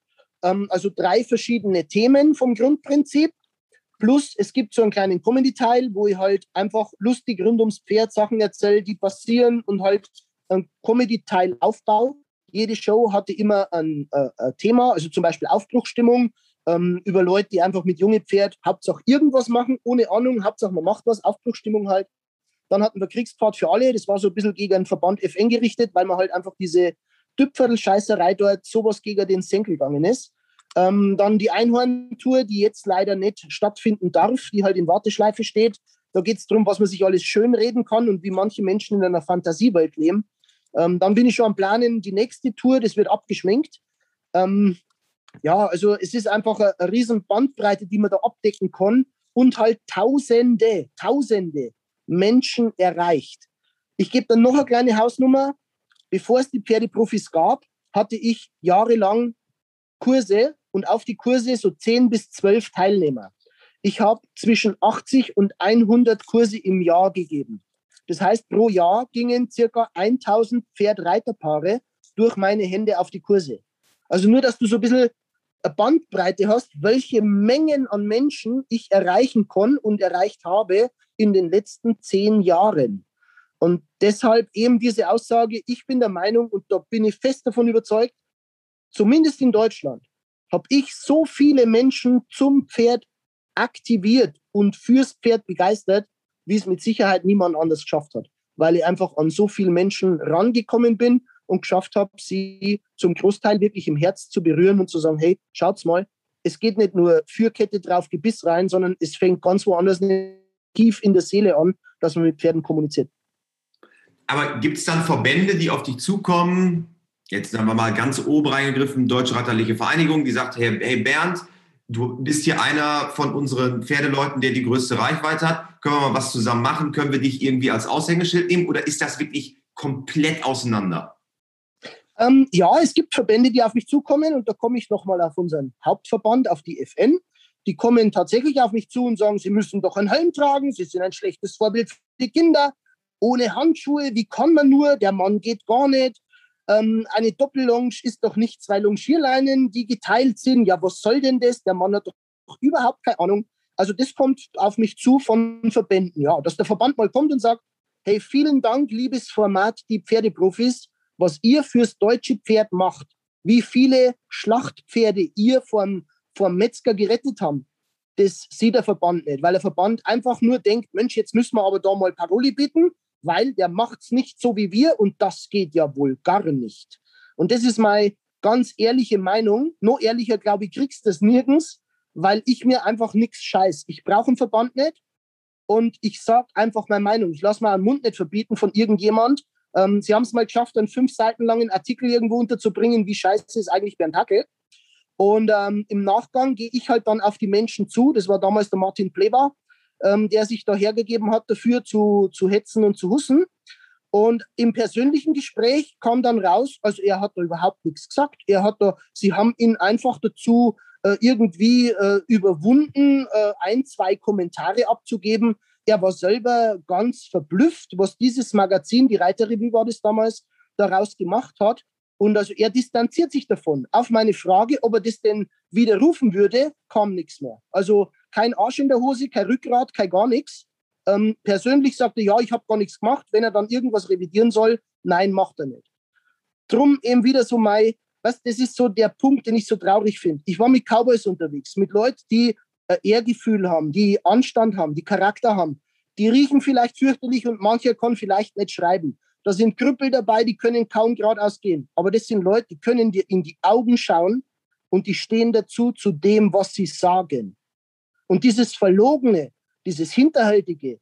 Ähm, also drei verschiedene Themen vom Grundprinzip. Plus es gibt so einen kleinen Comedy-Teil, wo ich halt einfach lustig rund ums Pferd Sachen erzähle, die passieren und halt ein Comedy-Teil aufbaue. Jede Show hatte immer ein, äh, ein Thema, also zum Beispiel Aufbruchstimmung, ähm, über Leute, die einfach mit junge Pferd Hauptsache irgendwas machen, ohne Ahnung, Hauptsache man macht was, Aufbruchstimmung halt. Dann hatten wir Kriegspfad für alle, das war so ein bisschen gegen den Verband FN gerichtet, weil man halt einfach diese Düpferl-Scheißerei dort sowas gegen den Senkel gegangen ist. Ähm, dann die Einhorn-Tour, die jetzt leider nicht stattfinden darf, die halt in Warteschleife steht. Da geht es darum, was man sich alles schön reden kann und wie manche Menschen in einer Fantasiewelt leben. Ähm, dann bin ich schon am Planen, die nächste Tour, das wird abgeschminkt. Ähm, ja, also es ist einfach eine, eine riesen Bandbreite, die man da abdecken kann und halt Tausende, Tausende Menschen erreicht. Ich gebe dann noch eine kleine Hausnummer. Bevor es die Pferdeprofis gab, hatte ich jahrelang Kurse und auf die Kurse so 10 bis 12 Teilnehmer. Ich habe zwischen 80 und 100 Kurse im Jahr gegeben. Das heißt, pro Jahr gingen circa 1000 Pferdreiterpaare durch meine Hände auf die Kurse. Also nur, dass du so ein bisschen eine Bandbreite hast, welche Mengen an Menschen ich erreichen kann und erreicht habe in den letzten zehn Jahren. Und deshalb eben diese Aussage, ich bin der Meinung, und da bin ich fest davon überzeugt, zumindest in Deutschland, habe ich so viele Menschen zum Pferd aktiviert und fürs Pferd begeistert, wie es mit Sicherheit niemand anders geschafft hat, weil ich einfach an so viele Menschen rangekommen bin und geschafft habe, sie zum Großteil wirklich im Herz zu berühren und zu sagen, hey, schaut's mal, es geht nicht nur Führkette drauf, Gebiss rein, sondern es fängt ganz woanders tief in der Seele an, dass man mit Pferden kommuniziert. Aber gibt es dann Verbände, die auf dich zukommen, jetzt sagen wir mal ganz oben reingegriffen, Deutsche Ratterliche Vereinigung, die sagt, hey, hey Bernd, du bist hier einer von unseren Pferdeleuten, der die größte Reichweite hat. Können wir mal was zusammen machen? Können wir dich irgendwie als Aushängeschild nehmen? Oder ist das wirklich komplett auseinander? Ähm, ja, es gibt Verbände, die auf mich zukommen und da komme ich nochmal auf unseren Hauptverband, auf die FN. Die kommen tatsächlich auf mich zu und sagen, sie müssen doch einen Helm tragen, sie sind ein schlechtes Vorbild für die Kinder. Ohne Handschuhe, wie kann man nur? Der Mann geht gar nicht. Ähm, eine Doppellonge ist doch nicht zwei Longierleinen, die geteilt sind. Ja, was soll denn das? Der Mann hat doch überhaupt keine Ahnung. Also das kommt auf mich zu von Verbänden. Ja, dass der Verband mal kommt und sagt, hey, vielen Dank, liebes Format, die Pferdeprofis was ihr fürs deutsche Pferd macht, wie viele Schlachtpferde ihr vom, vom Metzger gerettet haben, das sieht der Verband nicht, weil der Verband einfach nur denkt, Mensch, jetzt müssen wir aber da mal Paroli bieten, weil der macht es nicht so wie wir und das geht ja wohl gar nicht. Und das ist meine ganz ehrliche Meinung. Noch ehrlicher, glaube ich, kriegst du das nirgends, weil ich mir einfach nichts scheiß. Ich brauche einen Verband nicht und ich sage einfach meine Meinung. Ich lasse mir einen Mund nicht verbieten von irgendjemand, ähm, sie haben es mal geschafft, einen fünf Seiten langen Artikel irgendwo unterzubringen, wie scheiße ist eigentlich Bernd Hackel. Und ähm, im Nachgang gehe ich halt dann auf die Menschen zu. Das war damals der Martin Pleber, ähm, der sich da hergegeben hat, dafür zu, zu hetzen und zu hussen. Und im persönlichen Gespräch kam dann raus, also er hat da überhaupt nichts gesagt. Er hat da, sie haben ihn einfach dazu äh, irgendwie äh, überwunden, äh, ein, zwei Kommentare abzugeben, er war selber ganz verblüfft, was dieses Magazin, die Reiterrevue war das damals, daraus gemacht hat. Und also er distanziert sich davon. Auf meine Frage, ob er das denn widerrufen würde, kam nichts mehr. Also kein Arsch in der Hose, kein Rückgrat, kein gar nichts. Ähm, persönlich sagte, ja, ich habe gar nichts gemacht. Wenn er dann irgendwas revidieren soll, nein, macht er nicht. Drum eben wieder so mein, was, das ist so der Punkt, den ich so traurig finde. Ich war mit Cowboys unterwegs, mit Leuten, die Ehrgefühl haben, die Anstand haben, die Charakter haben. Die riechen vielleicht fürchterlich und mancher kann vielleicht nicht schreiben. Da sind Krüppel dabei, die können kaum geradeaus gehen. Aber das sind Leute, die können dir in die Augen schauen und die stehen dazu zu dem, was sie sagen. Und dieses Verlogene, dieses Hinterhältige,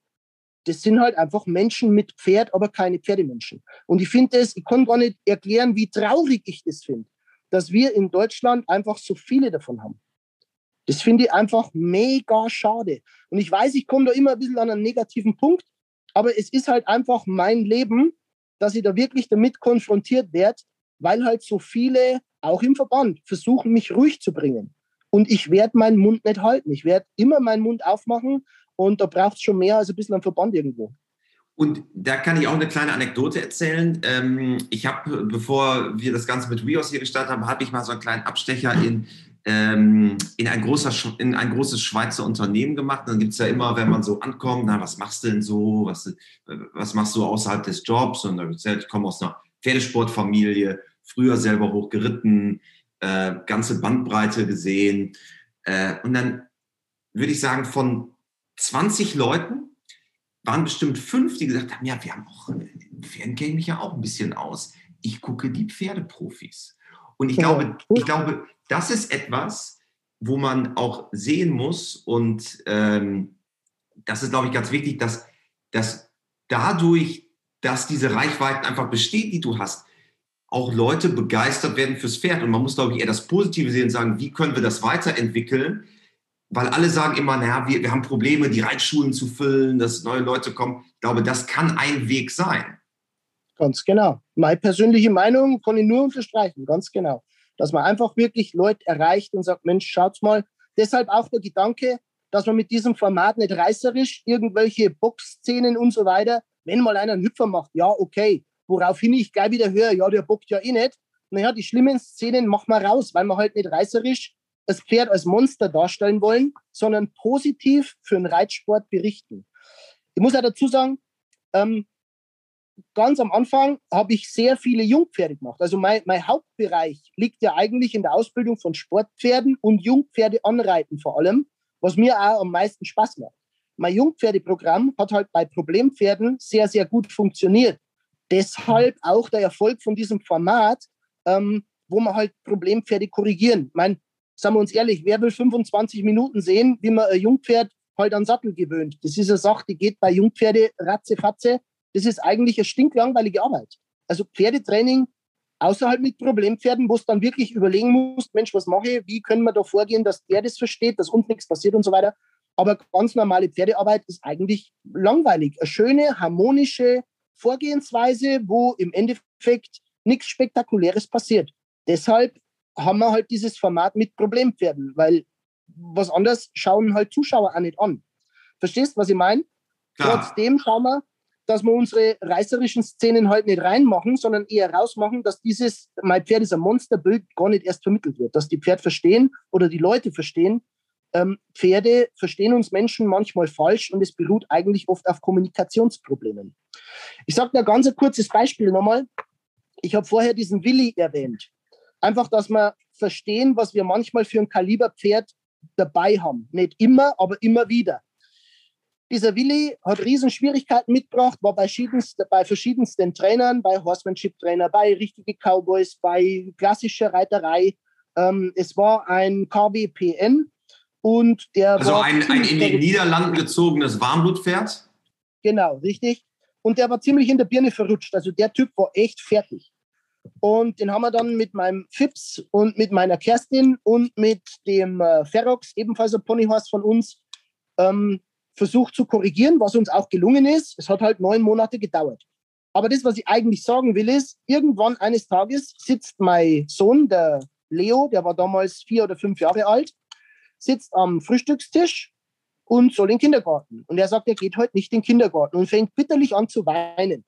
das sind halt einfach Menschen mit Pferd, aber keine Pferdemenschen. Und ich finde es, ich kann gar nicht erklären, wie traurig ich das finde, dass wir in Deutschland einfach so viele davon haben. Das finde ich einfach mega schade. Und ich weiß, ich komme da immer ein bisschen an einen negativen Punkt, aber es ist halt einfach mein Leben, dass ich da wirklich damit konfrontiert werde, weil halt so viele, auch im Verband, versuchen, mich ruhig zu bringen. Und ich werde meinen Mund nicht halten. Ich werde immer meinen Mund aufmachen und da braucht es schon mehr als ein bisschen am Verband irgendwo. Und da kann ich auch eine kleine Anekdote erzählen. Ähm, ich habe, bevor wir das Ganze mit WeHorse hier gestartet haben, habe ich mal so einen kleinen Abstecher in, ähm, in, ein, großer, in ein großes Schweizer Unternehmen gemacht. Dann gibt es ja immer, wenn man so ankommt, na, was machst du denn so? Was, was machst du außerhalb des Jobs? Und da erzählt, ich komme aus einer Pferdesportfamilie, früher selber hochgeritten, äh, ganze Bandbreite gesehen. Äh, und dann würde ich sagen, von 20 Leuten waren bestimmt fünf, die gesagt haben, ja, wir haben auch, im Pferden kenne mich ja auch ein bisschen aus. Ich gucke die Pferdeprofis. Und ich glaube, ich glaube, das ist etwas, wo man auch sehen muss und ähm, das ist, glaube ich, ganz wichtig, dass, dass dadurch, dass diese Reichweiten einfach bestehen, die du hast, auch Leute begeistert werden fürs Pferd. Und man muss, glaube ich, eher das Positive sehen und sagen, wie können wir das weiterentwickeln, weil alle sagen immer, naja, wir, wir haben Probleme, die Reitschulen zu füllen, dass neue Leute kommen. Ich glaube, das kann ein Weg sein. Ganz genau. Meine persönliche Meinung kann ich nur unterstreichen, ganz genau. Dass man einfach wirklich Leute erreicht und sagt, Mensch, schaut mal. Deshalb auch der Gedanke, dass man mit diesem Format nicht reißerisch irgendwelche Boxszenen und so weiter, wenn mal einer einen Hüpfer macht, ja, okay. Woraufhin ich gleich wieder höre, ja, der bockt ja eh nicht. Naja, die schlimmen Szenen machen wir raus, weil man halt nicht reißerisch das Pferd als Monster darstellen wollen, sondern positiv für den Reitsport berichten. Ich muss ja dazu sagen, ähm, ganz am Anfang habe ich sehr viele Jungpferde gemacht. Also mein, mein, Hauptbereich liegt ja eigentlich in der Ausbildung von Sportpferden und Jungpferde anreiten vor allem, was mir auch am meisten Spaß macht. Mein Jungpferdeprogramm hat halt bei Problempferden sehr, sehr gut funktioniert. Deshalb auch der Erfolg von diesem Format, ähm, wo man halt Problempferde korrigieren. Ich meine, sagen wir uns ehrlich, wer will 25 Minuten sehen, wie man ein Jungpferd halt an Sattel gewöhnt? Das ist eine Sache, die geht bei Jungpferde ratzefatze. Das ist eigentlich eine stinklangweilige Arbeit. Also Pferdetraining außerhalb mit Problempferden, wo es dann wirklich überlegen muss, Mensch, was mache ich, wie können wir da vorgehen, dass der das versteht, dass uns nichts passiert und so weiter. Aber ganz normale Pferdearbeit ist eigentlich langweilig. Eine schöne, harmonische Vorgehensweise, wo im Endeffekt nichts Spektakuläres passiert. Deshalb haben wir halt dieses Format mit Problempferden, weil was anderes schauen halt Zuschauer auch nicht an. Verstehst, du, was ich meine? Trotzdem schauen wir, dass wir unsere reißerischen Szenen halt nicht reinmachen, sondern eher rausmachen, dass dieses mein Pferd ist ein Monsterbild gar nicht erst vermittelt wird, dass die Pferd verstehen oder die Leute verstehen, ähm, Pferde verstehen uns Menschen manchmal falsch und es beruht eigentlich oft auf Kommunikationsproblemen. Ich sage da ganz ein kurzes Beispiel nochmal. Ich habe vorher diesen Willi erwähnt. Einfach, dass wir verstehen, was wir manchmal für ein Kaliberpferd dabei haben. Nicht immer, aber immer wieder. Dieser Willi hat riesen Schwierigkeiten mitgebracht, war bei, bei verschiedensten Trainern, bei Horsemanship-Trainer, bei richtige Cowboys, bei klassischer Reiterei. Ähm, es war ein KWPN und der also war ein, ein in den Niederlanden gezogenes Warmblutpferd? Genau, richtig. Und der war ziemlich in der Birne verrutscht. Also der Typ war echt fertig. Und den haben wir dann mit meinem Fips und mit meiner Kerstin und mit dem äh, Ferox, ebenfalls ein Ponyhorse von uns, ähm, versucht zu korrigieren, was uns auch gelungen ist. Es hat halt neun Monate gedauert. Aber das, was ich eigentlich sagen will, ist, irgendwann eines Tages sitzt mein Sohn, der Leo, der war damals vier oder fünf Jahre alt, sitzt am Frühstückstisch und soll in den Kindergarten. Und er sagt, er geht heute nicht in den Kindergarten und fängt bitterlich an zu weinen.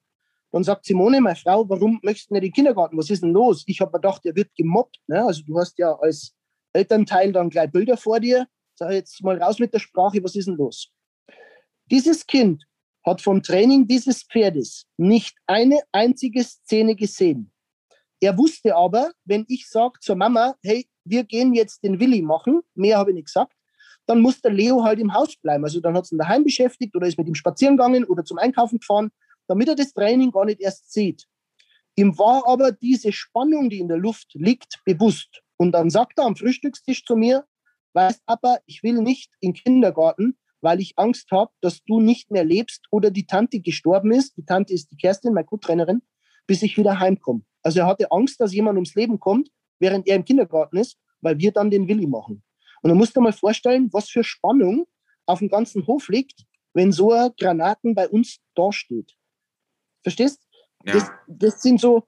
Dann sagt Simone, meine Frau, warum möchtest du nicht in den Kindergarten? Was ist denn los? Ich habe gedacht, er wird gemobbt. Ne? Also du hast ja als Elternteil dann gleich Bilder vor dir. Sag jetzt mal raus mit der Sprache, was ist denn los? Dieses Kind hat vom Training dieses Pferdes nicht eine einzige Szene gesehen. Er wusste aber, wenn ich sage zur Mama, hey, wir gehen jetzt den Willi machen, mehr habe ich nicht gesagt, dann muss der Leo halt im Haus bleiben. Also dann hat es ihn daheim beschäftigt oder ist mit ihm spazieren gegangen oder zum Einkaufen gefahren, damit er das Training gar nicht erst sieht. Ihm war aber diese Spannung, die in der Luft liegt, bewusst. Und dann sagt er am Frühstückstisch zu mir, weißt Papa, ich will nicht in den Kindergarten, weil ich Angst habe, dass du nicht mehr lebst oder die Tante gestorben ist. Die Tante ist die Kerstin, meine Co-Trainerin, bis ich wieder heimkomme. Also er hatte Angst, dass jemand ums Leben kommt, während er im Kindergarten ist, weil wir dann den Willi machen. Und dann musst du mal vorstellen, was für Spannung auf dem ganzen Hof liegt, wenn so ein Granaten bei uns dasteht. Verstehst? Ja. Das, das sind so,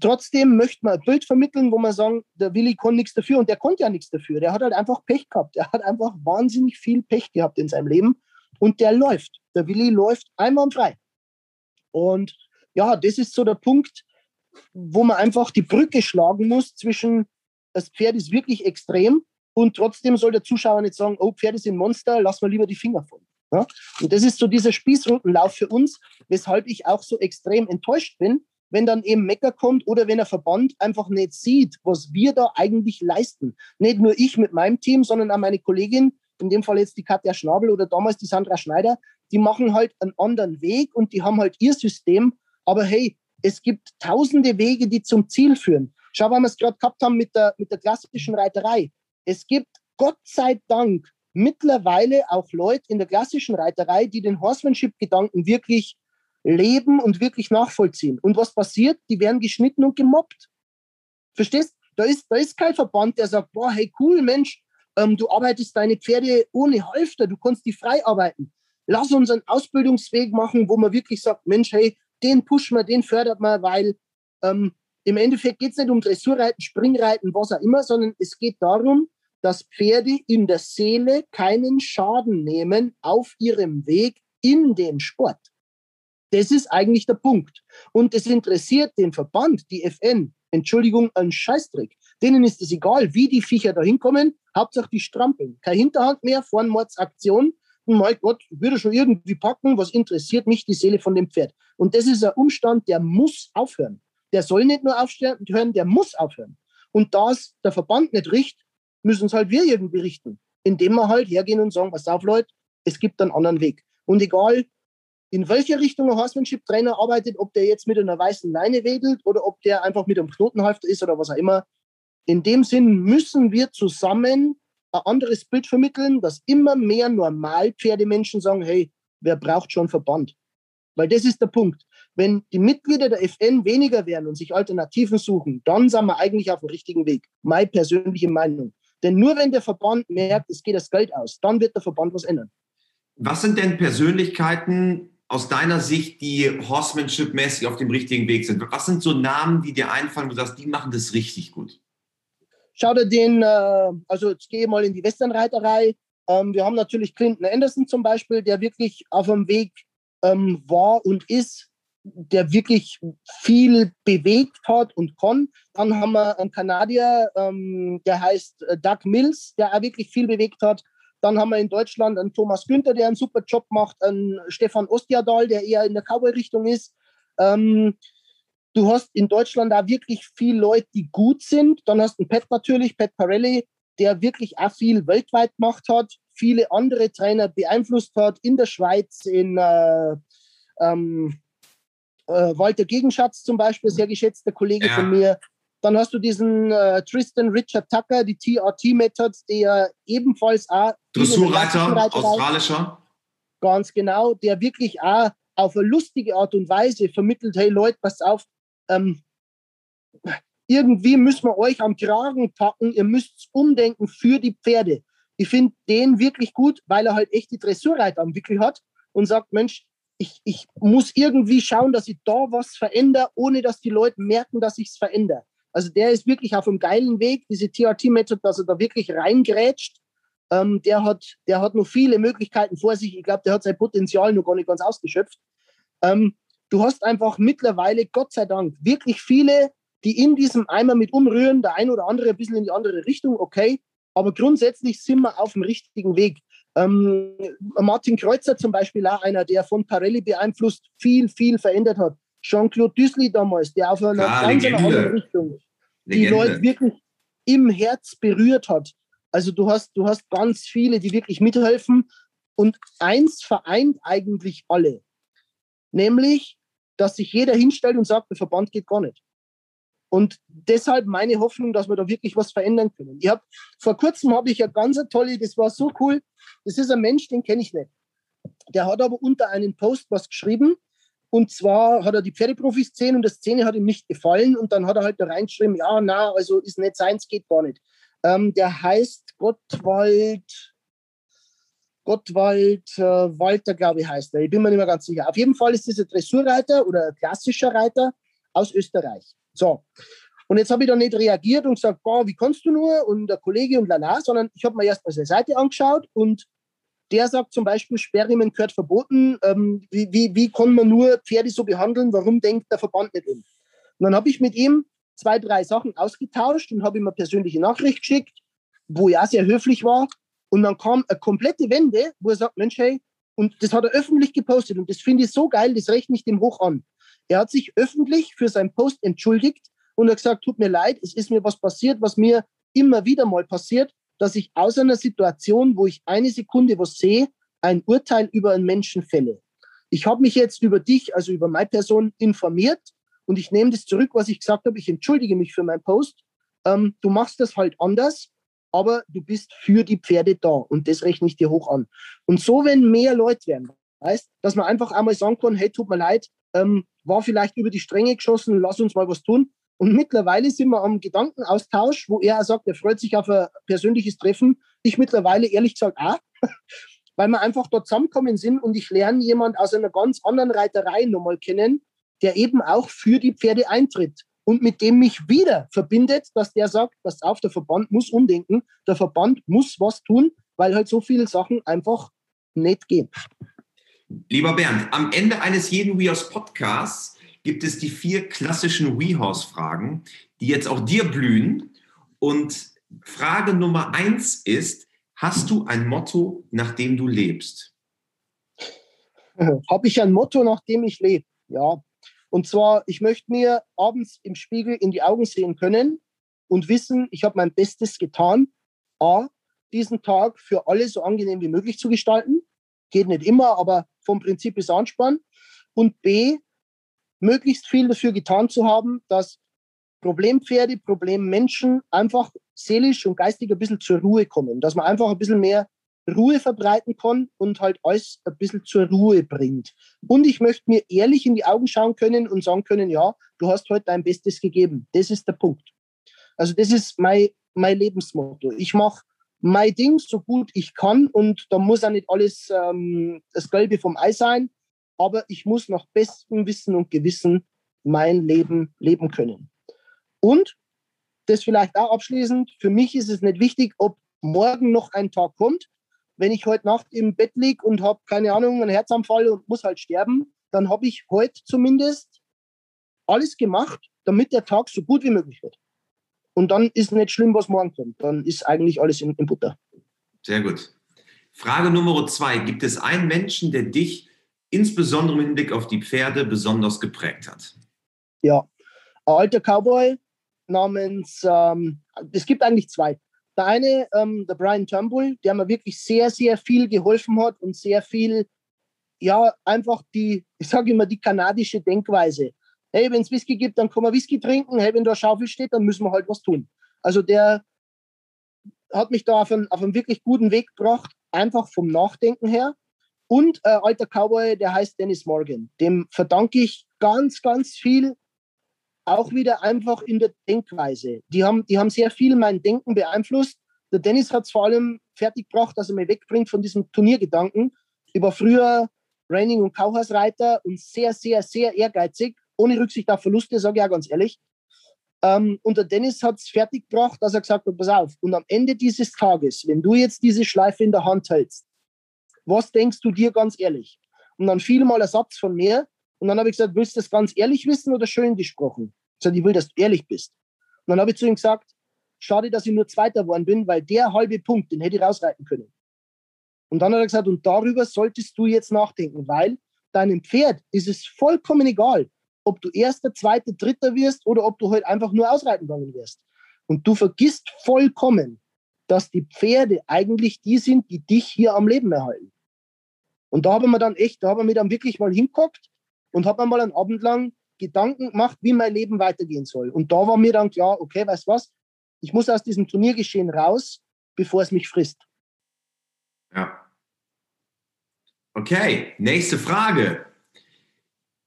trotzdem möchte man ein Bild vermitteln, wo man sagen, der Willi konnte nichts dafür und der konnte ja nichts dafür. Der hat halt einfach Pech gehabt. Der hat einfach wahnsinnig viel Pech gehabt in seinem Leben und der läuft. Der Willi läuft einwandfrei. Und ja, das ist so der Punkt, wo man einfach die Brücke schlagen muss zwischen, das Pferd ist wirklich extrem und trotzdem soll der Zuschauer nicht sagen, oh, Pferde sind Monster, lass mal lieber die Finger von. Ja? Und das ist so dieser Spießrutenlauf für uns, weshalb ich auch so extrem enttäuscht bin, wenn dann eben Mecker kommt oder wenn der Verband einfach nicht sieht, was wir da eigentlich leisten. Nicht nur ich mit meinem Team, sondern auch meine Kollegin, in dem Fall jetzt die Katja Schnabel oder damals die Sandra Schneider, die machen halt einen anderen Weg und die haben halt ihr System. Aber hey, es gibt tausende Wege, die zum Ziel führen. Schau, weil wir es gerade gehabt haben mit der, mit der klassischen Reiterei. Es gibt Gott sei Dank mittlerweile auch Leute in der klassischen Reiterei, die den Horsemanship-Gedanken wirklich leben und wirklich nachvollziehen. Und was passiert? Die werden geschnitten und gemobbt. Verstehst? Da ist, da ist kein Verband, der sagt, boah, hey, cool, Mensch, ähm, du arbeitest deine Pferde ohne Halfter, du kannst die frei arbeiten. Lass uns einen Ausbildungsweg machen, wo man wirklich sagt, Mensch, hey, den pushen wir, den fördert man, weil ähm, im Endeffekt geht es nicht um Dressurreiten, Springreiten, was auch immer, sondern es geht darum, dass Pferde in der Seele keinen Schaden nehmen auf ihrem Weg in den Sport. Das ist eigentlich der Punkt. Und es interessiert den Verband, die FN, Entschuldigung, ein Scheißdreck. Denen ist es egal, wie die Viecher da hinkommen. Hauptsache die strampeln. Keine Hinterhand mehr, Vornmordsaktion. Und mein Gott, würde schon irgendwie packen. Was interessiert mich die Seele von dem Pferd? Und das ist ein Umstand, der muss aufhören. Der soll nicht nur aufhören, der muss aufhören. Und da es der Verband nicht richtet, müssen es halt wir irgendwie richten. Indem wir halt hergehen und sagen, pass auf, Leute, es gibt einen anderen Weg. Und egal, in welche Richtung ein Horsemanship-Trainer arbeitet, ob der jetzt mit einer weißen Leine wedelt oder ob der einfach mit einem Knotenhalfter ist oder was auch immer. In dem Sinn müssen wir zusammen ein anderes Bild vermitteln, dass immer mehr Normalpferdemenschen sagen, hey, wer braucht schon Verband? Weil das ist der Punkt. Wenn die Mitglieder der FN weniger werden und sich Alternativen suchen, dann sind wir eigentlich auf dem richtigen Weg. Meine persönliche Meinung. Denn nur wenn der Verband merkt, es geht das Geld aus, dann wird der Verband was ändern. Was sind denn Persönlichkeiten, aus deiner Sicht, die Horsemanship-mäßig auf dem richtigen Weg sind? Was sind so Namen, die dir einfallen, wo du sagst, die machen das richtig gut? Schau dir den, äh, also jetzt gehe mal in die Westernreiterei. Ähm, wir haben natürlich Clinton Anderson zum Beispiel, der wirklich auf dem Weg ähm, war und ist, der wirklich viel bewegt hat und kann. Dann haben wir einen Kanadier, ähm, der heißt äh, Doug Mills, der auch wirklich viel bewegt hat. Dann haben wir in Deutschland einen Thomas Günther, der einen super Job macht, einen Stefan Ostiadal, der eher in der Cowboy-Richtung ist. Ähm, du hast in Deutschland da wirklich viele Leute, die gut sind. Dann hast du einen Pat natürlich, Pat Parelli, der wirklich auch viel weltweit gemacht hat, viele andere Trainer beeinflusst hat, in der Schweiz, in äh, ähm, äh, Walter Gegenschatz zum Beispiel, sehr geschätzter Kollege ja. von mir, dann hast du diesen äh, Tristan Richard Tucker, die TRT-Method, der ebenfalls auch. Dressurreiter, australischer. Ganz genau, der wirklich auch auf eine lustige Art und Weise vermittelt: hey Leute, passt auf, ähm, irgendwie müssen wir euch am Kragen packen, ihr müsst umdenken für die Pferde. Ich finde den wirklich gut, weil er halt echt die Dressurreiter am Wickel hat und sagt: Mensch, ich, ich muss irgendwie schauen, dass ich da was verändere, ohne dass die Leute merken, dass ich es verändere. Also der ist wirklich auf einem geilen Weg, diese TRT-Method, dass er da wirklich reingrätscht. Ähm, der, hat, der hat noch viele Möglichkeiten vor sich. Ich glaube, der hat sein Potenzial noch gar nicht ganz ausgeschöpft. Ähm, du hast einfach mittlerweile, Gott sei Dank, wirklich viele, die in diesem Eimer mit umrühren, der eine oder andere ein bisschen in die andere Richtung, okay, aber grundsätzlich sind wir auf dem richtigen Weg. Ähm, Martin Kreuzer zum Beispiel auch einer, der von Parelli beeinflusst viel, viel verändert hat. Jean-Claude Düssli damals, der auf einer Klar, ganz anderen Richtung die Leute wirklich im Herz berührt hat. Also du hast, du hast ganz viele, die wirklich mithelfen. Und eins vereint eigentlich alle, nämlich, dass sich jeder hinstellt und sagt, der Verband geht gar nicht. Und deshalb meine Hoffnung, dass wir da wirklich was verändern können. Ich hab, vor kurzem habe ich ja ganz eine tolle, das war so cool. Das ist ein Mensch, den kenne ich nicht. Der hat aber unter einem Post was geschrieben. Und zwar hat er die Pferdeprofis gesehen und das Szene hat ihm nicht gefallen. Und dann hat er halt da reingeschrieben, ja, na, also ist nicht seins, geht gar nicht. Ähm, der heißt Gottwald, Gottwald äh, Walter, glaube ich, heißt er. Ich bin mir nicht mehr ganz sicher. Auf jeden Fall ist das ein Dressurreiter oder ein klassischer Reiter aus Österreich. So. Und jetzt habe ich da nicht reagiert und gesagt, boah, wie kannst du nur? Und der Kollege und lala, sondern ich habe mir erst mal seine Seite angeschaut und der sagt zum Beispiel, Sperrimen gehört verboten. Ähm, wie, wie, wie kann man nur Pferde so behandeln? Warum denkt der Verband nicht um? Und dann habe ich mit ihm zwei, drei Sachen ausgetauscht und habe ihm eine persönliche Nachricht geschickt, wo er sehr höflich war. Und dann kam eine komplette Wende, wo er sagt, Mensch, hey, und das hat er öffentlich gepostet und das finde ich so geil, das rechne ich dem hoch an. Er hat sich öffentlich für seinen Post entschuldigt und hat gesagt, tut mir leid, es ist mir was passiert, was mir immer wieder mal passiert, dass ich aus einer Situation, wo ich eine Sekunde was sehe, ein Urteil über einen Menschen fälle. Ich habe mich jetzt über dich, also über meine Person, informiert und ich nehme das zurück, was ich gesagt habe. Ich entschuldige mich für meinen Post. Ähm, du machst das halt anders, aber du bist für die Pferde da und das rechne ich dir hoch an. Und so, wenn mehr Leute werden, heißt, dass man einfach einmal sagen kann, hey, tut mir leid, ähm, war vielleicht über die Stränge geschossen, lass uns mal was tun. Und mittlerweile sind wir am Gedankenaustausch, wo er sagt, er freut sich auf ein persönliches Treffen. Ich mittlerweile ehrlich gesagt auch, [LAUGHS] weil wir einfach dort zusammenkommen sind und ich lerne jemand aus einer ganz anderen Reiterei nochmal kennen, der eben auch für die Pferde eintritt und mit dem mich wieder verbindet, dass der sagt, pass auf, der Verband muss umdenken, der Verband muss was tun, weil halt so viele Sachen einfach nicht gehen. Lieber Bernd, am Ende eines jeden WeHorse Podcasts gibt es die vier klassischen WeHorse-Fragen, die jetzt auch dir blühen. Und Frage Nummer eins ist, hast du ein Motto, nach dem du lebst? Habe ich ein Motto, nach dem ich lebe? Ja. Und zwar, ich möchte mir abends im Spiegel in die Augen sehen können und wissen, ich habe mein Bestes getan, A, diesen Tag für alle so angenehm wie möglich zu gestalten. Geht nicht immer, aber vom Prinzip ist Anspann. Und B, möglichst viel dafür getan zu haben, dass Problempferde, Problemmenschen einfach seelisch und geistig ein bisschen zur Ruhe kommen, dass man einfach ein bisschen mehr Ruhe verbreiten kann und halt alles ein bisschen zur Ruhe bringt. Und ich möchte mir ehrlich in die Augen schauen können und sagen können, ja, du hast heute dein Bestes gegeben. Das ist der Punkt. Also das ist mein, mein Lebensmotto. Ich mache mein Ding so gut ich kann und da muss auch nicht alles ähm, das Gelbe vom Ei sein, aber ich muss nach bestem Wissen und Gewissen mein Leben leben können. Und das vielleicht auch abschließend, für mich ist es nicht wichtig, ob morgen noch ein Tag kommt. Wenn ich heute Nacht im Bett liege und habe, keine Ahnung, einen Herzanfall und muss halt sterben, dann habe ich heute zumindest alles gemacht, damit der Tag so gut wie möglich wird. Und dann ist nicht schlimm, was morgen kommt. Dann ist eigentlich alles in, in Butter. Sehr gut. Frage Nummer zwei. Gibt es einen Menschen, der dich insbesondere im Hinblick auf die Pferde besonders geprägt hat? Ja, ein alter Cowboy namens, ähm, es gibt eigentlich zwei. Der eine, ähm, der Brian Turnbull, der mir wirklich sehr, sehr viel geholfen hat und sehr viel, ja, einfach die, ich sage immer, die kanadische Denkweise. Hey, wenn es Whisky gibt, dann kann man Whisky trinken. Hey, wenn da Schaufel steht, dann müssen wir halt was tun. Also der hat mich da auf einen, auf einen wirklich guten Weg gebracht, einfach vom Nachdenken her. Und äh, alter Cowboy, der heißt Dennis Morgan. Dem verdanke ich ganz, ganz viel, auch wieder einfach in der Denkweise. Die haben, die haben sehr viel mein Denken beeinflusst. Der Dennis hat es vor allem fertiggebracht, dass er mich wegbringt von diesem Turniergedanken. War früher Raining- und Kauhausreiter und sehr, sehr, sehr ehrgeizig, ohne Rücksicht auf Verluste, sage ich auch ganz ehrlich. Ähm, und der Dennis hat es fertiggebracht, dass er gesagt hat, pass auf, und am Ende dieses Tages, wenn du jetzt diese Schleife in der Hand hältst, was denkst du dir ganz ehrlich? Und dann fiel mal ein Satz von mir, Und dann habe ich gesagt, willst du das ganz ehrlich wissen oder schön gesprochen? Ich sagte, ich will, dass du ehrlich bist. Und dann habe ich zu ihm gesagt, schade, dass ich nur Zweiter geworden bin, weil der halbe Punkt, den hätte ich rausreiten können. Und dann hat er gesagt, und darüber solltest du jetzt nachdenken, weil deinem Pferd ist es vollkommen egal, ob du Erster, Zweiter, Dritter wirst oder ob du halt einfach nur ausreiten gegangen wirst. Und du vergisst vollkommen, dass die Pferde eigentlich die sind, die dich hier am Leben erhalten. Und da haben wir dann echt, da haben wir dann wirklich mal hinguckt und haben mir mal einen Abend lang Gedanken gemacht, wie mein Leben weitergehen soll. Und da war mir dann klar, okay, weißt du was, ich muss aus diesem Turniergeschehen raus, bevor es mich frisst. Ja. Okay, nächste Frage.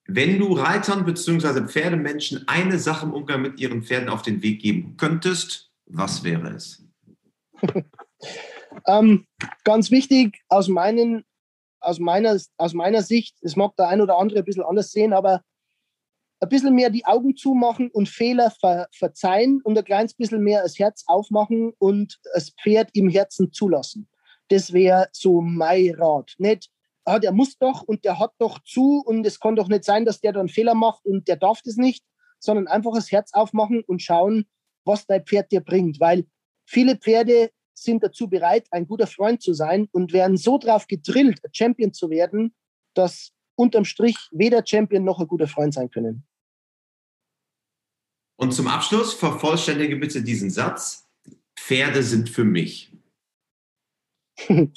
Wenn du Reitern bzw. Pferdemenschen eine Sache im Umgang mit ihren Pferden auf den Weg geben könntest, was wäre es? [LAUGHS] ähm, ganz wichtig aus, meinen, aus, meiner, aus meiner Sicht, es mag der ein oder andere ein bisschen anders sehen, aber ein bisschen mehr die Augen zumachen und Fehler ver verzeihen und ein kleines bisschen mehr das Herz aufmachen und das Pferd im Herzen zulassen. Das wäre so mein Rat. Nicht, ah, der muss doch und der hat doch zu und es kann doch nicht sein, dass der dann Fehler macht und der darf das nicht, sondern einfach das Herz aufmachen und schauen, was dein Pferd dir bringt. Weil viele Pferde sind dazu bereit, ein guter Freund zu sein und werden so drauf gedrillt, Champion zu werden, dass unterm Strich weder Champion noch ein guter Freund sein können. Und zum Abschluss vervollständige bitte diesen Satz. Pferde sind für mich. [LAUGHS]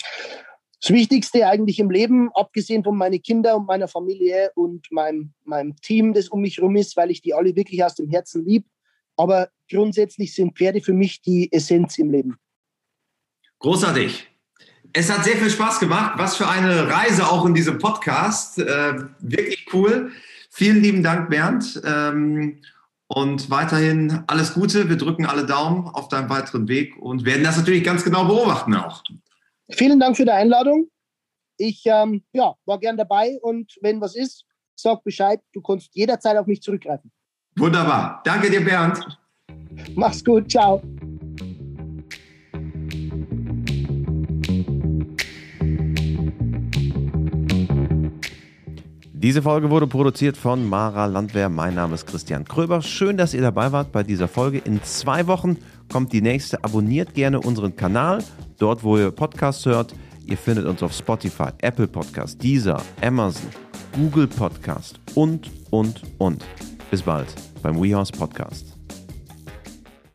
Das Wichtigste eigentlich im Leben, abgesehen von meinen Kindern und meiner Familie und meinem, meinem Team, das um mich herum ist, weil ich die alle wirklich aus dem Herzen liebe. Aber grundsätzlich sind Pferde für mich die Essenz im Leben. Großartig. Es hat sehr viel Spaß gemacht. Was für eine Reise auch in diesem Podcast. Äh, wirklich cool. Vielen lieben Dank, Bernd. Ähm, und weiterhin alles Gute. Wir drücken alle Daumen auf deinem weiteren Weg und werden das natürlich ganz genau beobachten auch. Vielen Dank für die Einladung. Ich ähm, ja, war gern dabei und wenn was ist, sag Bescheid. Du kannst jederzeit auf mich zurückgreifen. Wunderbar. Danke dir, Bernd. Mach's gut. Ciao. Diese Folge wurde produziert von Mara Landwehr. Mein Name ist Christian Kröber. Schön, dass ihr dabei wart bei dieser Folge. In zwei Wochen kommt die nächste. Abonniert gerne unseren Kanal, dort wo ihr Podcasts hört. Ihr findet uns auf Spotify, Apple Podcast, Deezer, Amazon, Google Podcast und, und, und. Bis bald beim WeHorse Podcast.